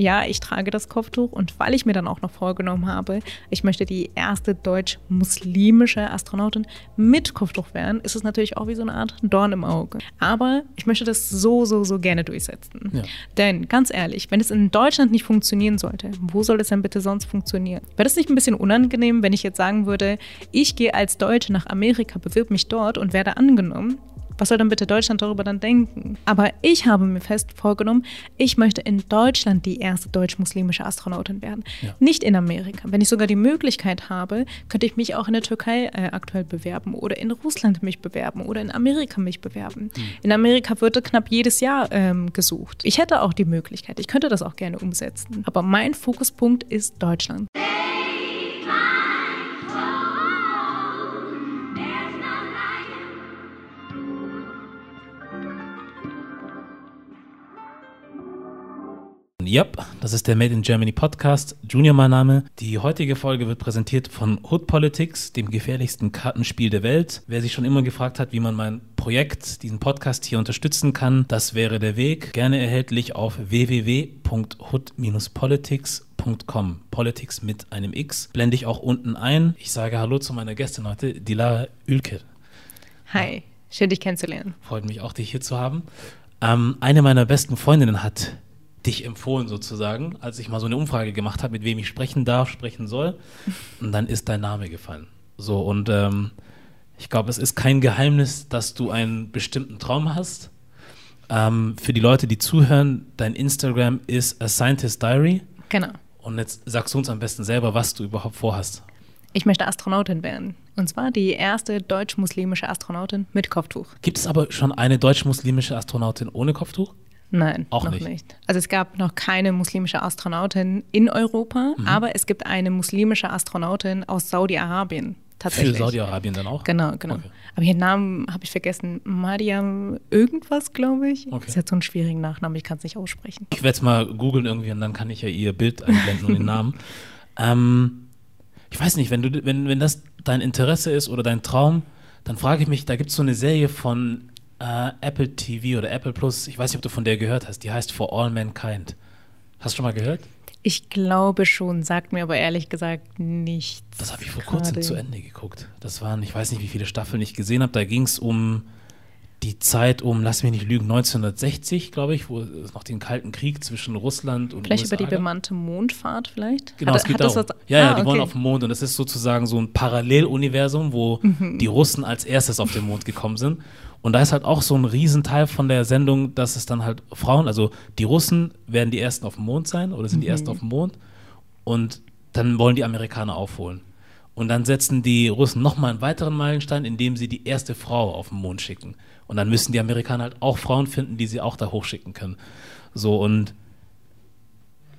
ja, ich trage das Kopftuch und weil ich mir dann auch noch vorgenommen habe, ich möchte die erste deutsch-muslimische Astronautin mit Kopftuch werden, ist es natürlich auch wie so eine Art Dorn im Auge. Aber ich möchte das so, so, so gerne durchsetzen. Ja. Denn ganz ehrlich, wenn es in Deutschland nicht funktionieren sollte, wo soll es denn bitte sonst funktionieren? Wäre das nicht ein bisschen unangenehm, wenn ich jetzt sagen würde, ich gehe als Deutsche nach Amerika, bewirb mich dort und werde angenommen? Was soll dann bitte Deutschland darüber dann denken? Aber ich habe mir fest vorgenommen, ich möchte in Deutschland die erste deutsch-muslimische Astronautin werden. Ja. Nicht in Amerika. Wenn ich sogar die Möglichkeit habe, könnte ich mich auch in der Türkei äh, aktuell bewerben oder in Russland mich bewerben oder in Amerika mich bewerben. Mhm. In Amerika wird knapp jedes Jahr ähm, gesucht. Ich hätte auch die Möglichkeit, ich könnte das auch gerne umsetzen. Aber mein Fokuspunkt ist Deutschland. Yep, das ist der Made in Germany Podcast. Junior mein Name. Die heutige Folge wird präsentiert von Hood Politics, dem gefährlichsten Kartenspiel der Welt. Wer sich schon immer gefragt hat, wie man mein Projekt, diesen Podcast hier unterstützen kann, das wäre der Weg. Gerne erhältlich auf www.hood-politics.com. Politics mit einem X. Blende ich auch unten ein. Ich sage Hallo zu meiner Gästin heute, Dilara Ülker. Hi, schön dich kennenzulernen. Freut mich auch, dich hier zu haben. Ähm, eine meiner besten Freundinnen hat dich empfohlen sozusagen, als ich mal so eine Umfrage gemacht habe, mit wem ich sprechen darf, sprechen soll. Und dann ist dein Name gefallen. So, und ähm, ich glaube, es ist kein Geheimnis, dass du einen bestimmten Traum hast. Ähm, für die Leute, die zuhören, dein Instagram ist A Scientist Diary. Genau. Und jetzt sagst du uns am besten selber, was du überhaupt vorhast. Ich möchte Astronautin werden. Und zwar die erste deutsch-muslimische Astronautin mit Kopftuch. Gibt es aber schon eine deutsch-muslimische Astronautin ohne Kopftuch? Nein, auch noch nicht. nicht. Also es gab noch keine muslimische Astronautin in Europa, mhm. aber es gibt eine muslimische Astronautin aus Saudi-Arabien. Tatsächlich. Für Saudi-Arabien dann auch? Genau, genau. Okay. Aber ihren Namen habe ich vergessen. Mariam irgendwas, glaube ich. Okay. Das hat so einen schwierigen Nachnamen, ich kann es nicht aussprechen. Ich werde es mal googeln irgendwie und dann kann ich ja ihr Bild einblenden und den Namen. Ähm, ich weiß nicht, wenn, du, wenn, wenn das dein Interesse ist oder dein Traum, dann frage ich mich, da gibt es so eine Serie von äh, Apple TV oder Apple Plus, ich weiß nicht, ob du von der gehört hast, die heißt For All Mankind. Hast du schon mal gehört? Ich glaube schon, sagt mir aber ehrlich gesagt nichts. Das habe ich vor kurzem zu Ende geguckt. Das waren, ich weiß nicht, wie viele Staffeln ich gesehen habe. Da ging es um die Zeit um, lass mich nicht lügen, 1960, glaube ich, wo es noch den Kalten Krieg zwischen Russland und Vielleicht USA über die bemannte Mondfahrt vielleicht? Genau, hat, es geht darum. Ja, ja, ah, die okay. wollen auf den Mond und es ist sozusagen so ein Paralleluniversum, wo mhm. die Russen als erstes auf den Mond gekommen sind. Und da ist halt auch so ein Riesenteil von der Sendung, dass es dann halt Frauen, also die Russen werden die Ersten auf dem Mond sein oder sind mhm. die Ersten auf dem Mond und dann wollen die Amerikaner aufholen. Und dann setzen die Russen nochmal einen weiteren Meilenstein, indem sie die erste Frau auf den Mond schicken. Und dann müssen die Amerikaner halt auch Frauen finden, die sie auch da hochschicken können. So und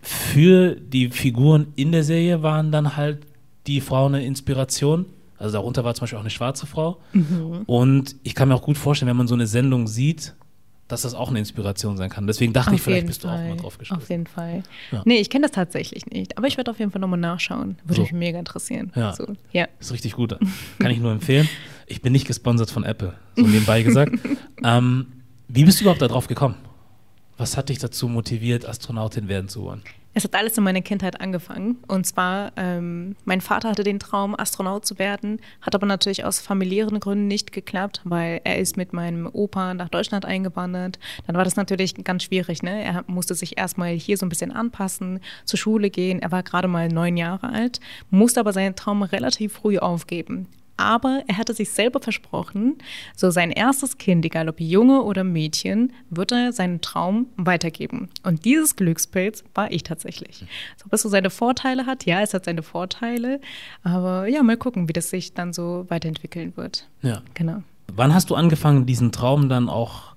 für die Figuren in der Serie waren dann halt die Frauen eine Inspiration also darunter war zum Beispiel auch eine schwarze Frau. Mhm. Und ich kann mir auch gut vorstellen, wenn man so eine Sendung sieht, dass das auch eine Inspiration sein kann. Deswegen dachte auf ich, vielleicht bist Fall. du auch mal drauf gestoßen. Auf jeden Fall. Ja. Nee, ich kenne das tatsächlich nicht. Aber ich werde auf jeden Fall nochmal nachschauen. Würde so. mich mega interessieren. Ja. So, ja. Ist richtig gut. Kann ich nur empfehlen. Ich bin nicht gesponsert von Apple, so nebenbei gesagt. ähm, wie bist du überhaupt darauf gekommen? Was hat dich dazu motiviert, Astronautin werden zu wollen? Es hat alles in meiner Kindheit angefangen. Und zwar, ähm, mein Vater hatte den Traum, Astronaut zu werden, hat aber natürlich aus familiären Gründen nicht geklappt, weil er ist mit meinem Opa nach Deutschland eingewandert. Dann war das natürlich ganz schwierig. Ne? Er musste sich erstmal hier so ein bisschen anpassen, zur Schule gehen. Er war gerade mal neun Jahre alt, musste aber seinen Traum relativ früh aufgeben aber er hatte sich selber versprochen, so sein erstes Kind, egal ob Junge oder Mädchen, wird er seinen Traum weitergeben. Und dieses Glückspilz war ich tatsächlich. So, ob es so seine Vorteile hat, ja, es hat seine Vorteile, aber ja, mal gucken, wie das sich dann so weiterentwickeln wird. Ja. Genau. Wann hast du angefangen, diesen Traum dann auch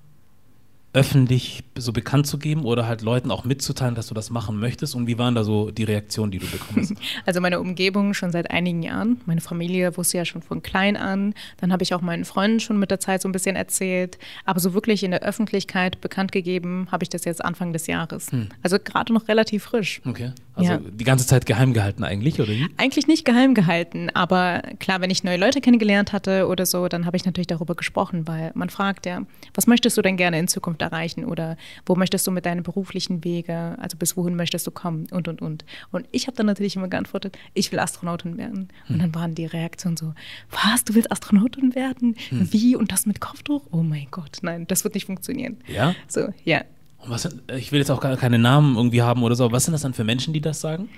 öffentlich so bekannt zu geben oder halt Leuten auch mitzuteilen, dass du das machen möchtest? Und wie waren da so die Reaktionen, die du bekommst? Also meine Umgebung schon seit einigen Jahren. Meine Familie wusste ja schon von klein an. Dann habe ich auch meinen Freunden schon mit der Zeit so ein bisschen erzählt. Aber so wirklich in der Öffentlichkeit bekannt gegeben habe ich das jetzt Anfang des Jahres. Hm. Also gerade noch relativ frisch. Okay. Also ja. die ganze Zeit geheim gehalten eigentlich, oder wie? Eigentlich nicht geheim gehalten, aber klar, wenn ich neue Leute kennengelernt hatte oder so, dann habe ich natürlich darüber gesprochen, weil man fragt ja, was möchtest du denn gerne in Zukunft erreichen oder wo möchtest du mit deinen beruflichen Wege, also bis wohin möchtest du kommen und und und. Und ich habe dann natürlich immer geantwortet, ich will Astronautin werden. Hm. Und dann waren die Reaktionen so, was, du willst Astronautin werden? Hm. Wie und das mit Kopftuch? Oh mein Gott, nein, das wird nicht funktionieren. Ja? So, ja. Was, ich will jetzt auch gar keine Namen irgendwie haben oder so. Was sind das dann für Menschen, die das sagen?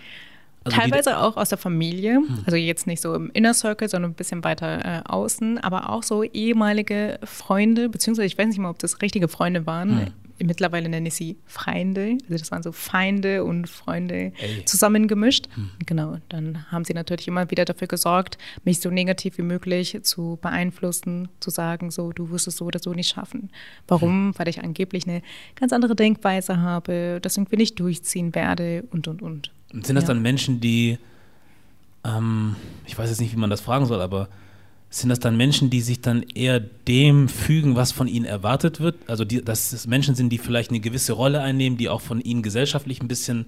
Also Teilweise auch aus der Familie, hm. also jetzt nicht so im Inner Circle, sondern ein bisschen weiter äh, außen, aber auch so ehemalige Freunde, beziehungsweise ich weiß nicht mal, ob das richtige Freunde waren. Hm mittlerweile nenne ich sie Feinde. Also das waren so Feinde und Freunde Ey. zusammengemischt. Hm. Genau, dann haben sie natürlich immer wieder dafür gesorgt, mich so negativ wie möglich zu beeinflussen, zu sagen, so, du wirst es so oder so nicht schaffen. Warum? Hm. Weil ich angeblich eine ganz andere Denkweise habe, das irgendwie nicht durchziehen werde und, und, und. Und sind das ja. dann Menschen, die, ähm, ich weiß jetzt nicht, wie man das fragen soll, aber sind das dann Menschen, die sich dann eher dem fügen, was von ihnen erwartet wird? Also, die, dass es Menschen sind, die vielleicht eine gewisse Rolle einnehmen, die auch von ihnen gesellschaftlich ein bisschen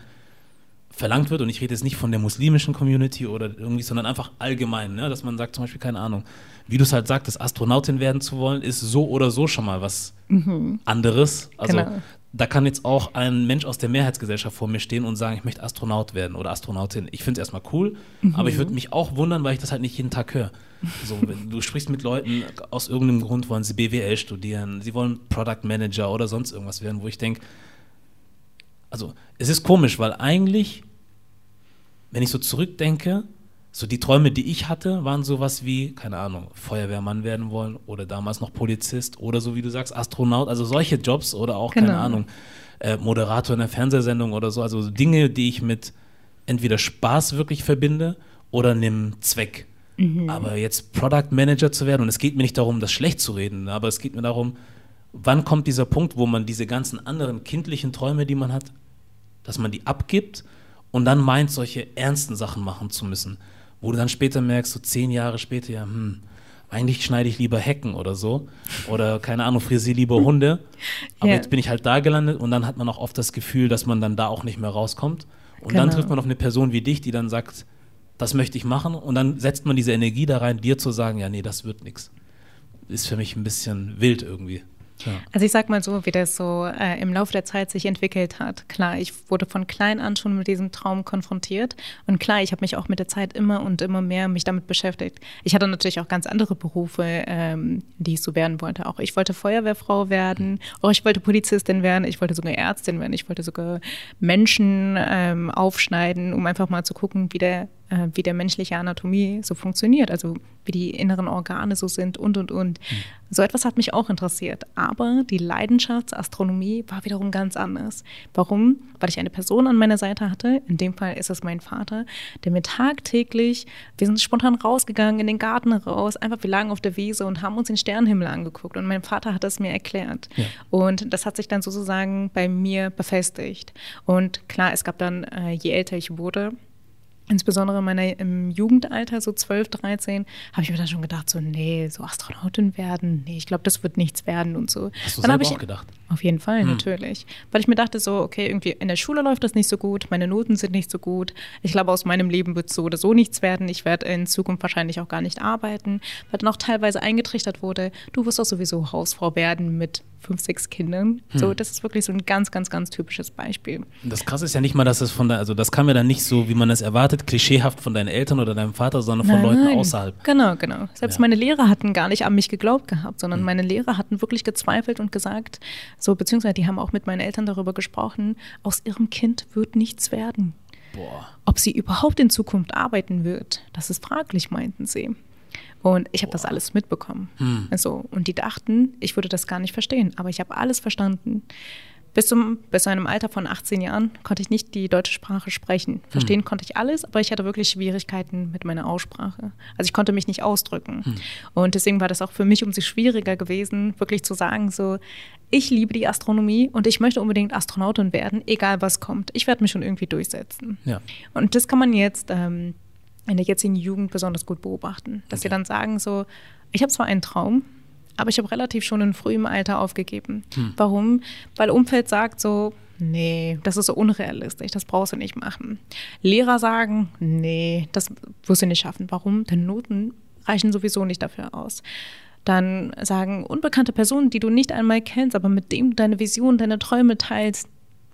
verlangt wird. Und ich rede jetzt nicht von der muslimischen Community oder irgendwie, sondern einfach allgemein, ne? dass man sagt, zum Beispiel, keine Ahnung, wie du es halt sagtest, Astronautin werden zu wollen, ist so oder so schon mal was mhm. anderes. Also, genau da kann jetzt auch ein Mensch aus der Mehrheitsgesellschaft vor mir stehen und sagen, ich möchte Astronaut werden oder Astronautin. Ich finde es erstmal cool, mhm. aber ich würde mich auch wundern, weil ich das halt nicht jeden Tag höre. So, du sprichst mit Leuten, aus irgendeinem Grund wollen sie BWL studieren, sie wollen Product Manager oder sonst irgendwas werden, wo ich denke, also es ist komisch, weil eigentlich, wenn ich so zurückdenke, so die Träume, die ich hatte, waren sowas wie, keine Ahnung, Feuerwehrmann werden wollen oder damals noch Polizist oder so wie du sagst, Astronaut, also solche Jobs oder auch, genau. keine Ahnung, äh, Moderator in einer Fernsehsendung oder so, also Dinge, die ich mit entweder Spaß wirklich verbinde oder einem Zweck. Mhm. Aber jetzt Product Manager zu werden, und es geht mir nicht darum, das schlecht zu reden, aber es geht mir darum, wann kommt dieser Punkt, wo man diese ganzen anderen kindlichen Träume, die man hat, dass man die abgibt und dann meint, solche ernsten Sachen machen zu müssen wo du dann später merkst, so zehn Jahre später, ja, hm, eigentlich schneide ich lieber Hecken oder so. Oder keine Ahnung, frisiere lieber Hunde. Aber ja. jetzt bin ich halt da gelandet und dann hat man auch oft das Gefühl, dass man dann da auch nicht mehr rauskommt. Und genau. dann trifft man auf eine Person wie dich, die dann sagt, das möchte ich machen. Und dann setzt man diese Energie da rein, dir zu sagen, ja, nee, das wird nichts. Ist für mich ein bisschen wild irgendwie. Ja. Also ich sag mal so, wie das so äh, im Laufe der Zeit sich entwickelt hat. Klar, ich wurde von klein an schon mit diesem Traum konfrontiert und klar, ich habe mich auch mit der Zeit immer und immer mehr mich damit beschäftigt. Ich hatte natürlich auch ganz andere Berufe, ähm, die ich so werden wollte. Auch ich wollte Feuerwehrfrau werden, auch ich wollte Polizistin werden, ich wollte sogar Ärztin werden, ich wollte sogar Menschen ähm, aufschneiden, um einfach mal zu gucken, wie der äh, wie der menschliche Anatomie so funktioniert, also wie die inneren Organe so sind und, und, und. Mhm. So etwas hat mich auch interessiert. Aber die Leidenschaftsastronomie war wiederum ganz anders. Warum? Weil ich eine Person an meiner Seite hatte, in dem Fall ist es mein Vater, der mir tagtäglich, wir sind spontan rausgegangen, in den Garten raus, einfach wir lagen auf der Wiese und haben uns den Sternenhimmel angeguckt. Und mein Vater hat das mir erklärt. Ja. Und das hat sich dann sozusagen bei mir befestigt. Und klar, es gab dann, äh, je älter ich wurde, insbesondere in meiner, im Jugendalter, so 12, 13, habe ich mir dann schon gedacht, so, nee, so Astronautin werden, nee, ich glaube, das wird nichts werden und so. Hast du dann selber ich, auch gedacht? Auf jeden Fall, hm. natürlich. Weil ich mir dachte so, okay, irgendwie in der Schule läuft das nicht so gut, meine Noten sind nicht so gut. Ich glaube, aus meinem Leben wird so oder so nichts werden. Ich werde in Zukunft wahrscheinlich auch gar nicht arbeiten. Weil dann auch teilweise eingetrichtert wurde, du wirst doch sowieso Hausfrau werden mit fünf, sechs Kindern. Hm. So, das ist wirklich so ein ganz, ganz, ganz typisches Beispiel. Das krasse ist ja nicht mal, dass es von der, also das kam ja dann nicht so, wie man es erwartet, klischeehaft von deinen Eltern oder deinem Vater, sondern von nein, Leuten außerhalb. Genau, genau. Selbst ja. meine Lehrer hatten gar nicht an mich geglaubt gehabt, sondern hm. meine Lehrer hatten wirklich gezweifelt und gesagt, so, beziehungsweise die haben auch mit meinen Eltern darüber gesprochen, aus ihrem Kind wird nichts werden. Boah. Ob sie überhaupt in Zukunft arbeiten wird, das ist fraglich, meinten sie. Und ich habe das alles mitbekommen. Hm. Also, und die dachten, ich würde das gar nicht verstehen, aber ich habe alles verstanden. Bis, zum, bis zu einem Alter von 18 Jahren konnte ich nicht die deutsche Sprache sprechen. Verstehen hm. konnte ich alles, aber ich hatte wirklich Schwierigkeiten mit meiner Aussprache. Also ich konnte mich nicht ausdrücken. Hm. Und deswegen war das auch für mich umso schwieriger gewesen, wirklich zu sagen, so, ich liebe die Astronomie und ich möchte unbedingt Astronautin werden, egal was kommt. Ich werde mich schon irgendwie durchsetzen. Ja. Und das kann man jetzt ähm, in der jetzigen Jugend besonders gut beobachten, dass okay. sie dann sagen so, ich habe zwar einen Traum, aber ich habe relativ schon in frühem Alter aufgegeben. Hm. Warum? Weil Umfeld sagt so, nee, das ist so unrealistisch, das brauchst du nicht machen. Lehrer sagen, nee, das wirst du nicht schaffen. Warum? Denn Noten reichen sowieso nicht dafür aus. Dann sagen unbekannte Personen, die du nicht einmal kennst, aber mit denen du deine Vision, deine Träume teilst,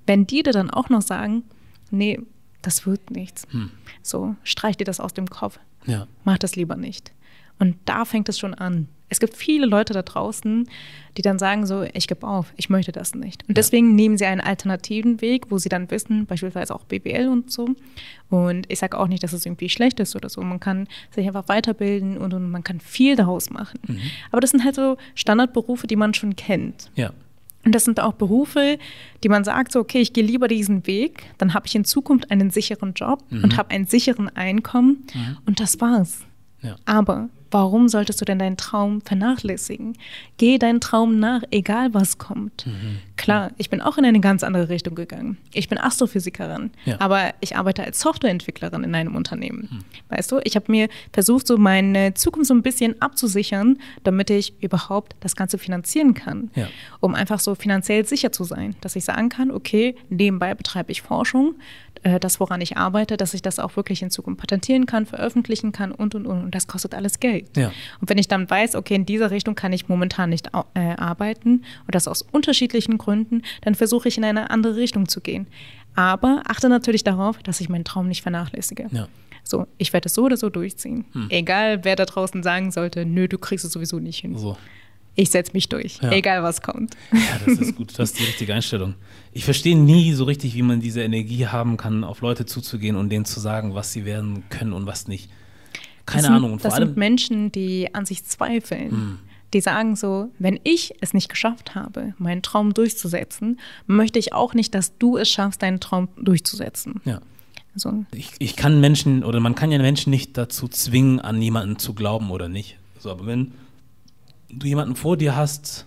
wenn die dir dann auch noch sagen, nee, das wird nichts. Hm. So, streich dir das aus dem Kopf. Ja. Mach das lieber nicht. Und da fängt es schon an. Es gibt viele Leute da draußen, die dann sagen so, ich gebe auf, ich möchte das nicht. Und ja. deswegen nehmen sie einen alternativen Weg, wo sie dann wissen, beispielsweise auch BWL und so. Und ich sage auch nicht, dass es irgendwie schlecht ist oder so. Man kann sich einfach weiterbilden und, und man kann viel daraus machen. Mhm. Aber das sind halt so Standardberufe, die man schon kennt. Ja. Und das sind auch Berufe, die man sagt, so, okay, ich gehe lieber diesen Weg, dann habe ich in Zukunft einen sicheren Job mhm. und habe einen sicheren Einkommen mhm. und das war's. Ja. Aber warum solltest du denn deinen Traum vernachlässigen? Geh deinen Traum nach, egal was kommt. Mhm. Klar, ich bin auch in eine ganz andere Richtung gegangen. Ich bin Astrophysikerin, ja. aber ich arbeite als Softwareentwicklerin in einem Unternehmen. Mhm. Weißt du, ich habe mir versucht, so meine Zukunft so ein bisschen abzusichern, damit ich überhaupt das Ganze finanzieren kann, ja. um einfach so finanziell sicher zu sein, dass ich sagen kann, okay, nebenbei betreibe ich Forschung, äh, das, woran ich arbeite, dass ich das auch wirklich in Zukunft patentieren kann, veröffentlichen kann und, und, und. Und das kostet alles Geld. Ja. Und wenn ich dann weiß, okay, in dieser Richtung kann ich momentan nicht äh, arbeiten und das aus unterschiedlichen Gründen, dann versuche ich in eine andere Richtung zu gehen. Aber achte natürlich darauf, dass ich meinen Traum nicht vernachlässige. Ja. So, ich werde es so oder so durchziehen. Hm. Egal, wer da draußen sagen sollte, nö, du kriegst es sowieso nicht hin. So ich setze mich durch, ja. egal was kommt. Ja, das ist gut, das ist die richtige Einstellung. Ich verstehe nie so richtig, wie man diese Energie haben kann, auf Leute zuzugehen und denen zu sagen, was sie werden können und was nicht. Keine das Ahnung. Und vor das allem, sind Menschen, die an sich zweifeln. Hm. Die sagen so, wenn ich es nicht geschafft habe, meinen Traum durchzusetzen, möchte ich auch nicht, dass du es schaffst, deinen Traum durchzusetzen. Ja. Also, ich, ich kann Menschen oder man kann ja Menschen nicht dazu zwingen, an jemanden zu glauben oder nicht. So, aber wenn du jemanden vor dir hast,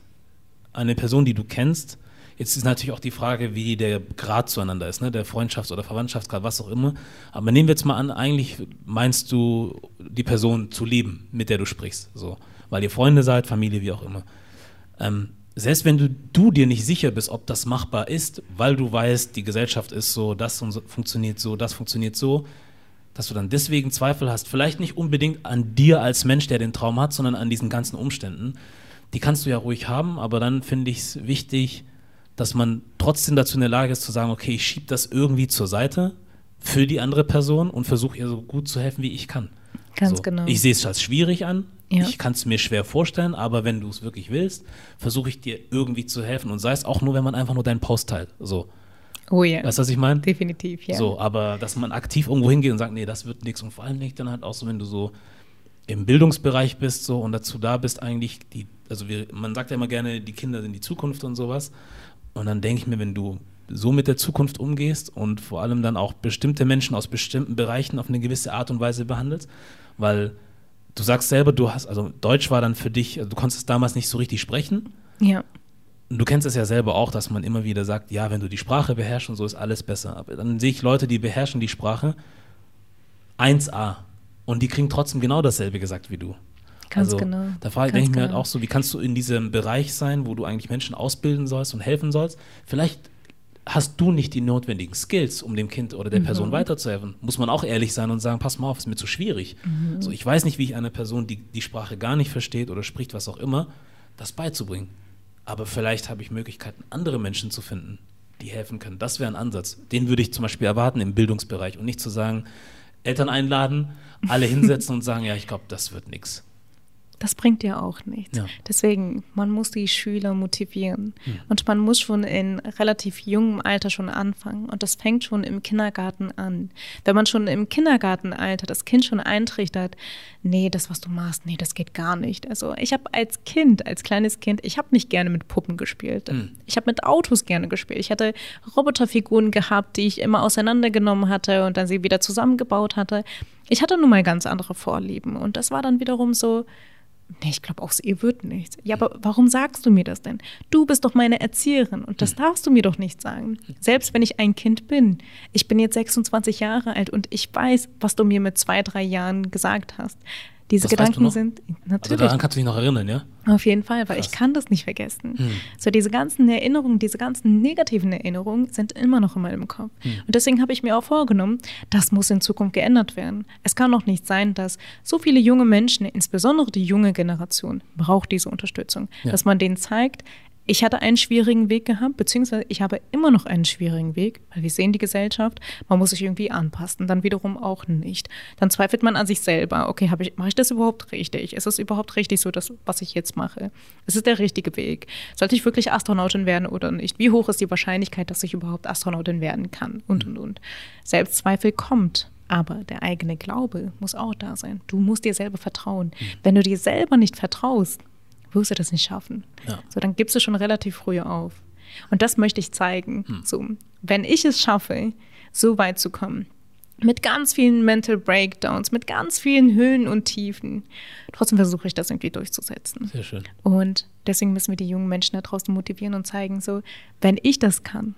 eine Person, die du kennst, jetzt ist natürlich auch die Frage, wie der Grad zueinander ist, ne? der Freundschafts- oder Verwandtschaftsgrad, was auch immer. Aber nehmen wir jetzt mal an, eigentlich meinst du die Person zu lieben, mit der du sprichst, so, weil ihr Freunde seid, Familie, wie auch immer. Ähm, selbst wenn du, du dir nicht sicher bist, ob das machbar ist, weil du weißt, die Gesellschaft ist so, das funktioniert so, das funktioniert so, dass du dann deswegen Zweifel hast, vielleicht nicht unbedingt an dir als Mensch, der den Traum hat, sondern an diesen ganzen Umständen. Die kannst du ja ruhig haben, aber dann finde ich es wichtig, dass man trotzdem dazu in der Lage ist zu sagen, okay, ich schiebe das irgendwie zur Seite für die andere Person und versuche ihr so gut zu helfen, wie ich kann. Ganz so. genau. Ich sehe es als schwierig an. Ja. Ich kann es mir schwer vorstellen, aber wenn du es wirklich willst, versuche ich dir irgendwie zu helfen und sei es auch nur, wenn man einfach nur deinen Post teilt. So. Oh ja. Weißt du, was ich meine? Definitiv, ja. So, aber dass man aktiv irgendwo hingeht und sagt, nee, das wird nichts und vor allem nicht dann halt auch so, wenn du so im Bildungsbereich bist so und dazu da bist eigentlich die, also wir, man sagt ja immer gerne, die Kinder sind die Zukunft und sowas und dann denke ich mir, wenn du so mit der Zukunft umgehst und vor allem dann auch bestimmte Menschen aus bestimmten Bereichen auf eine gewisse Art und Weise behandelst, weil du sagst selber, du hast, also Deutsch war dann für dich, also du konntest es damals nicht so richtig sprechen. Ja du kennst es ja selber auch, dass man immer wieder sagt, ja, wenn du die Sprache beherrschst und so ist alles besser. Aber dann sehe ich Leute, die beherrschen die Sprache 1a und die kriegen trotzdem genau dasselbe gesagt wie du. Ganz also, genau. Da frage, denke ich mir halt genau. auch so, wie kannst du in diesem Bereich sein, wo du eigentlich Menschen ausbilden sollst und helfen sollst? Vielleicht hast du nicht die notwendigen Skills, um dem Kind oder der mhm. Person weiterzuhelfen. Muss man auch ehrlich sein und sagen, pass mal auf, ist mir zu schwierig. Mhm. So, ich weiß nicht, wie ich einer Person, die die Sprache gar nicht versteht oder spricht, was auch immer, das beizubringen aber vielleicht habe ich Möglichkeiten, andere Menschen zu finden, die helfen können. Das wäre ein Ansatz. Den würde ich zum Beispiel erwarten im Bildungsbereich und nicht zu sagen, Eltern einladen, alle hinsetzen und sagen, ja, ich glaube, das wird nichts. Das bringt ja auch nichts. Ja. Deswegen, man muss die Schüler motivieren. Hm. Und man muss schon in relativ jungem Alter schon anfangen. Und das fängt schon im Kindergarten an. Wenn man schon im Kindergartenalter das Kind schon eintrichtert, nee, das, was du machst, nee, das geht gar nicht. Also ich habe als Kind, als kleines Kind, ich habe nicht gerne mit Puppen gespielt. Hm. Ich habe mit Autos gerne gespielt. Ich hatte Roboterfiguren gehabt, die ich immer auseinandergenommen hatte und dann sie wieder zusammengebaut hatte. Ich hatte nun mal ganz andere Vorlieben. Und das war dann wiederum so, Nee, ich glaube, aus ihr wird nichts. Ja, aber warum sagst du mir das denn? Du bist doch meine Erzieherin und das hm. darfst du mir doch nicht sagen. Selbst wenn ich ein Kind bin. Ich bin jetzt 26 Jahre alt und ich weiß, was du mir mit zwei, drei Jahren gesagt hast. Diese das Gedanken sind also natürlich. Also daran kannst du dich noch erinnern, ja? Auf jeden Fall, weil Krass. ich kann das nicht vergessen. Hm. So diese ganzen Erinnerungen, diese ganzen negativen Erinnerungen sind immer noch in meinem Kopf. Hm. Und deswegen habe ich mir auch vorgenommen, das muss in Zukunft geändert werden. Es kann doch nicht sein, dass so viele junge Menschen, insbesondere die junge Generation, braucht diese Unterstützung, ja. dass man denen zeigt, ich hatte einen schwierigen Weg gehabt, beziehungsweise ich habe immer noch einen schwierigen Weg, weil wir sehen die Gesellschaft, man muss sich irgendwie anpassen, dann wiederum auch nicht. Dann zweifelt man an sich selber, okay, ich, mache ich das überhaupt richtig? Ist es überhaupt richtig so, das, was ich jetzt mache? Ist es der richtige Weg? Sollte ich wirklich Astronautin werden oder nicht? Wie hoch ist die Wahrscheinlichkeit, dass ich überhaupt Astronautin werden kann? Und, und, und. Selbstzweifel kommt. Aber der eigene Glaube muss auch da sein. Du musst dir selber vertrauen. Mhm. Wenn du dir selber nicht vertraust, wirst du das nicht schaffen. Ja. So, dann gibst du schon relativ früh auf. Und das möchte ich zeigen. Hm. So, wenn ich es schaffe, so weit zu kommen, mit ganz vielen Mental Breakdowns, mit ganz vielen Höhen und Tiefen, trotzdem versuche ich das irgendwie durchzusetzen. Sehr schön. Und deswegen müssen wir die jungen Menschen da draußen motivieren und zeigen, so, wenn ich das kann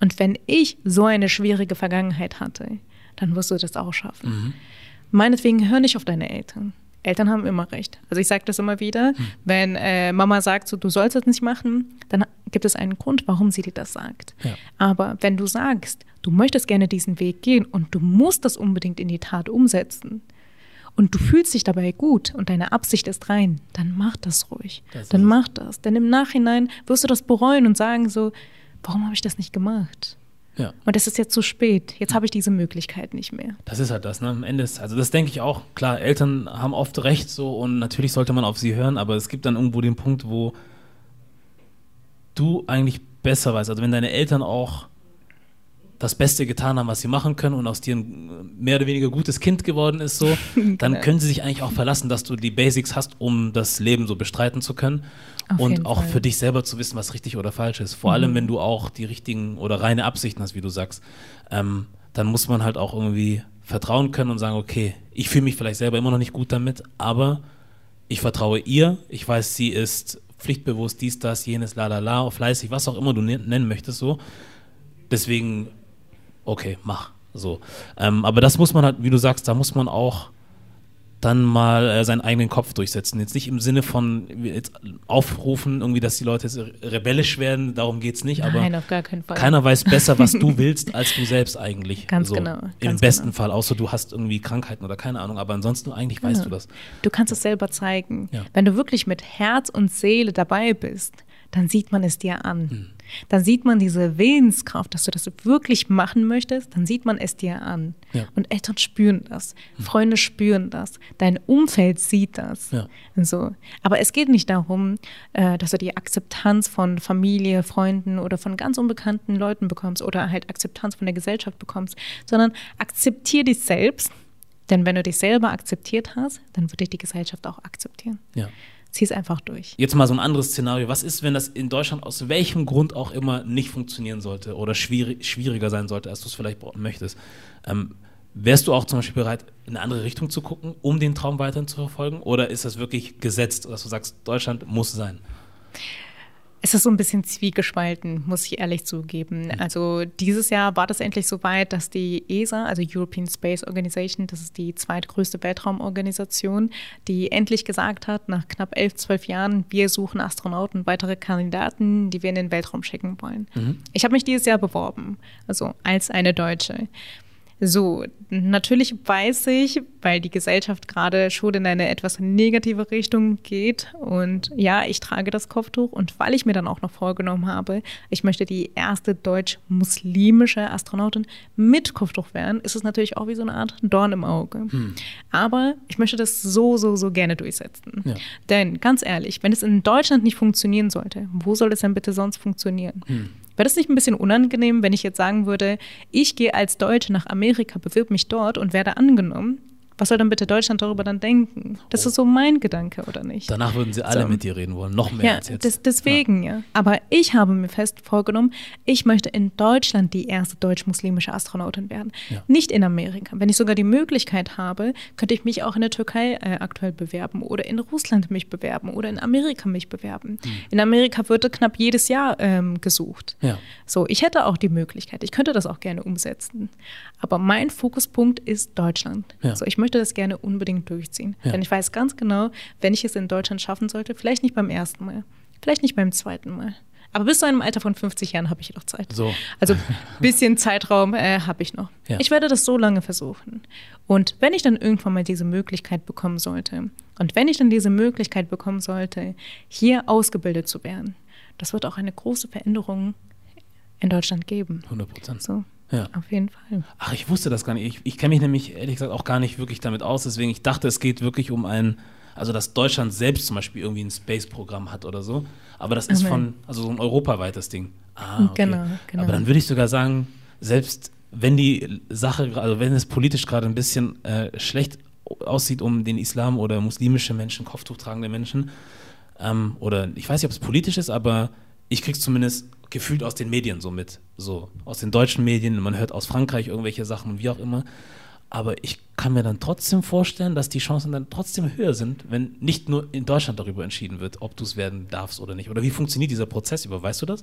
und wenn ich so eine schwierige Vergangenheit hatte, dann wirst du das auch schaffen. Mhm. Meinetwegen hör nicht auf deine Eltern. Eltern haben immer recht. Also ich sage das immer wieder, hm. wenn äh, Mama sagt, so, du sollst das nicht machen, dann gibt es einen Grund, warum sie dir das sagt. Ja. Aber wenn du sagst, du möchtest gerne diesen Weg gehen und du musst das unbedingt in die Tat umsetzen und du fühlst dich dabei gut und deine Absicht ist rein, dann mach das ruhig. Das dann mach das. Denn im Nachhinein wirst du das bereuen und sagen so, warum habe ich das nicht gemacht? Ja. Und es ist jetzt zu spät. Jetzt habe ich diese Möglichkeit nicht mehr. Das ist halt das, ne? Am Ende ist, also das denke ich auch. Klar, Eltern haben oft recht so und natürlich sollte man auf sie hören, aber es gibt dann irgendwo den Punkt, wo du eigentlich besser weißt. Also wenn deine Eltern auch das Beste getan haben, was sie machen können und aus dir ein mehr oder weniger gutes Kind geworden ist, so, dann genau. können sie sich eigentlich auch verlassen, dass du die Basics hast, um das Leben so bestreiten zu können. Auf und auch Fall. für dich selber zu wissen, was richtig oder falsch ist. Vor mhm. allem, wenn du auch die richtigen oder reine Absichten hast, wie du sagst, ähm, dann muss man halt auch irgendwie vertrauen können und sagen, okay, ich fühle mich vielleicht selber immer noch nicht gut damit, aber ich vertraue ihr, ich weiß, sie ist pflichtbewusst, dies, das, jenes, la la la, fleißig, was auch immer du nennen möchtest, so. Deswegen, okay, mach. So. Ähm, aber das muss man halt, wie du sagst, da muss man auch dann mal äh, seinen eigenen Kopf durchsetzen. Jetzt nicht im Sinne von jetzt aufrufen, irgendwie, dass die Leute jetzt rebellisch werden, darum geht es nicht, Nein, auf gar keinen Fall. keiner weiß besser, was du willst, als du selbst eigentlich. Ganz so, genau. Ganz Im besten genau. Fall, außer du hast irgendwie Krankheiten oder keine Ahnung, aber ansonsten eigentlich genau. weißt du das. Du kannst es selber zeigen. Ja. Wenn du wirklich mit Herz und Seele dabei bist, dann sieht man es dir an. Mhm. Dann sieht man diese Willenskraft, dass du das wirklich machen möchtest, dann sieht man es dir an. Ja. Und Eltern spüren das, mhm. Freunde spüren das, dein Umfeld sieht das. Ja. So. Aber es geht nicht darum, äh, dass du die Akzeptanz von Familie, Freunden oder von ganz unbekannten Leuten bekommst oder halt Akzeptanz von der Gesellschaft bekommst, sondern akzeptier dich selbst. Denn wenn du dich selber akzeptiert hast, dann wird dich die Gesellschaft auch akzeptieren. Ja zieh es einfach durch. Jetzt mal so ein anderes Szenario. Was ist, wenn das in Deutschland aus welchem Grund auch immer nicht funktionieren sollte oder schwierig, schwieriger sein sollte, als du es vielleicht möchtest? Ähm, wärst du auch zum Beispiel bereit, in eine andere Richtung zu gucken, um den Traum weiterhin zu verfolgen? Oder ist das wirklich gesetzt, dass du sagst, Deutschland muss sein? Es ist so ein bisschen zwiegespalten, muss ich ehrlich zugeben. Mhm. Also dieses Jahr war das endlich so weit, dass die ESA, also European Space Organization, das ist die zweitgrößte Weltraumorganisation, die endlich gesagt hat, nach knapp elf, zwölf Jahren, wir suchen Astronauten, weitere Kandidaten, die wir in den Weltraum schicken wollen. Mhm. Ich habe mich dieses Jahr beworben, also als eine Deutsche. So, natürlich weiß ich, weil die Gesellschaft gerade schon in eine etwas negative Richtung geht. Und ja, ich trage das Kopftuch. Und weil ich mir dann auch noch vorgenommen habe, ich möchte die erste deutsch-muslimische Astronautin mit Kopftuch werden, ist es natürlich auch wie so eine Art Dorn im Auge. Hm. Aber ich möchte das so, so, so gerne durchsetzen. Ja. Denn ganz ehrlich, wenn es in Deutschland nicht funktionieren sollte, wo soll es denn bitte sonst funktionieren? Hm. Wäre das nicht ein bisschen unangenehm, wenn ich jetzt sagen würde, ich gehe als Deutsche nach Amerika, bewirb mich dort und werde angenommen? Was soll dann bitte Deutschland darüber dann denken? Das oh. ist so mein Gedanke, oder nicht? Danach würden sie alle so. mit dir reden wollen, noch mehr ja, als jetzt. Das, deswegen, ja. ja. Aber ich habe mir fest vorgenommen, ich möchte in Deutschland die erste deutsch-muslimische Astronautin werden. Ja. Nicht in Amerika. Wenn ich sogar die Möglichkeit habe, könnte ich mich auch in der Türkei äh, aktuell bewerben oder in Russland mich bewerben oder in Amerika mich bewerben. Hm. In Amerika wird knapp jedes Jahr ähm, gesucht. Ja. So, ich hätte auch die Möglichkeit. Ich könnte das auch gerne umsetzen. Aber mein Fokuspunkt ist Deutschland. Ja. So, ich möchte das gerne unbedingt durchziehen. Ja. Denn ich weiß ganz genau, wenn ich es in Deutschland schaffen sollte, vielleicht nicht beim ersten Mal, vielleicht nicht beim zweiten Mal. Aber bis zu einem Alter von 50 Jahren habe ich noch Zeit. So. Also ein bisschen Zeitraum äh, habe ich noch. Ja. Ich werde das so lange versuchen. Und wenn ich dann irgendwann mal diese Möglichkeit bekommen sollte, und wenn ich dann diese Möglichkeit bekommen sollte, hier ausgebildet zu werden, das wird auch eine große Veränderung in Deutschland geben. 100 Prozent. So. Ja. Auf jeden Fall. Ach, ich wusste das gar nicht. Ich, ich kenne mich nämlich ehrlich gesagt auch gar nicht wirklich damit aus. Deswegen, ich dachte, es geht wirklich um ein, also dass Deutschland selbst zum Beispiel irgendwie ein Space-Programm hat oder so. Aber das ist okay. von, also so ein europaweites Ding. Ah, okay. Genau, genau. Aber dann würde ich sogar sagen, selbst wenn die Sache, also wenn es politisch gerade ein bisschen äh, schlecht aussieht um den Islam oder muslimische Menschen, Kopftuch tragende Menschen, ähm, oder ich weiß nicht, ob es politisch ist, aber ich krieg's zumindest gefühlt aus den Medien so mit, so aus den deutschen Medien, man hört aus Frankreich irgendwelche Sachen wie auch immer. Aber ich kann mir dann trotzdem vorstellen, dass die Chancen dann trotzdem höher sind, wenn nicht nur in Deutschland darüber entschieden wird, ob du es werden darfst oder nicht. Oder wie funktioniert dieser Prozess über? Weißt du das?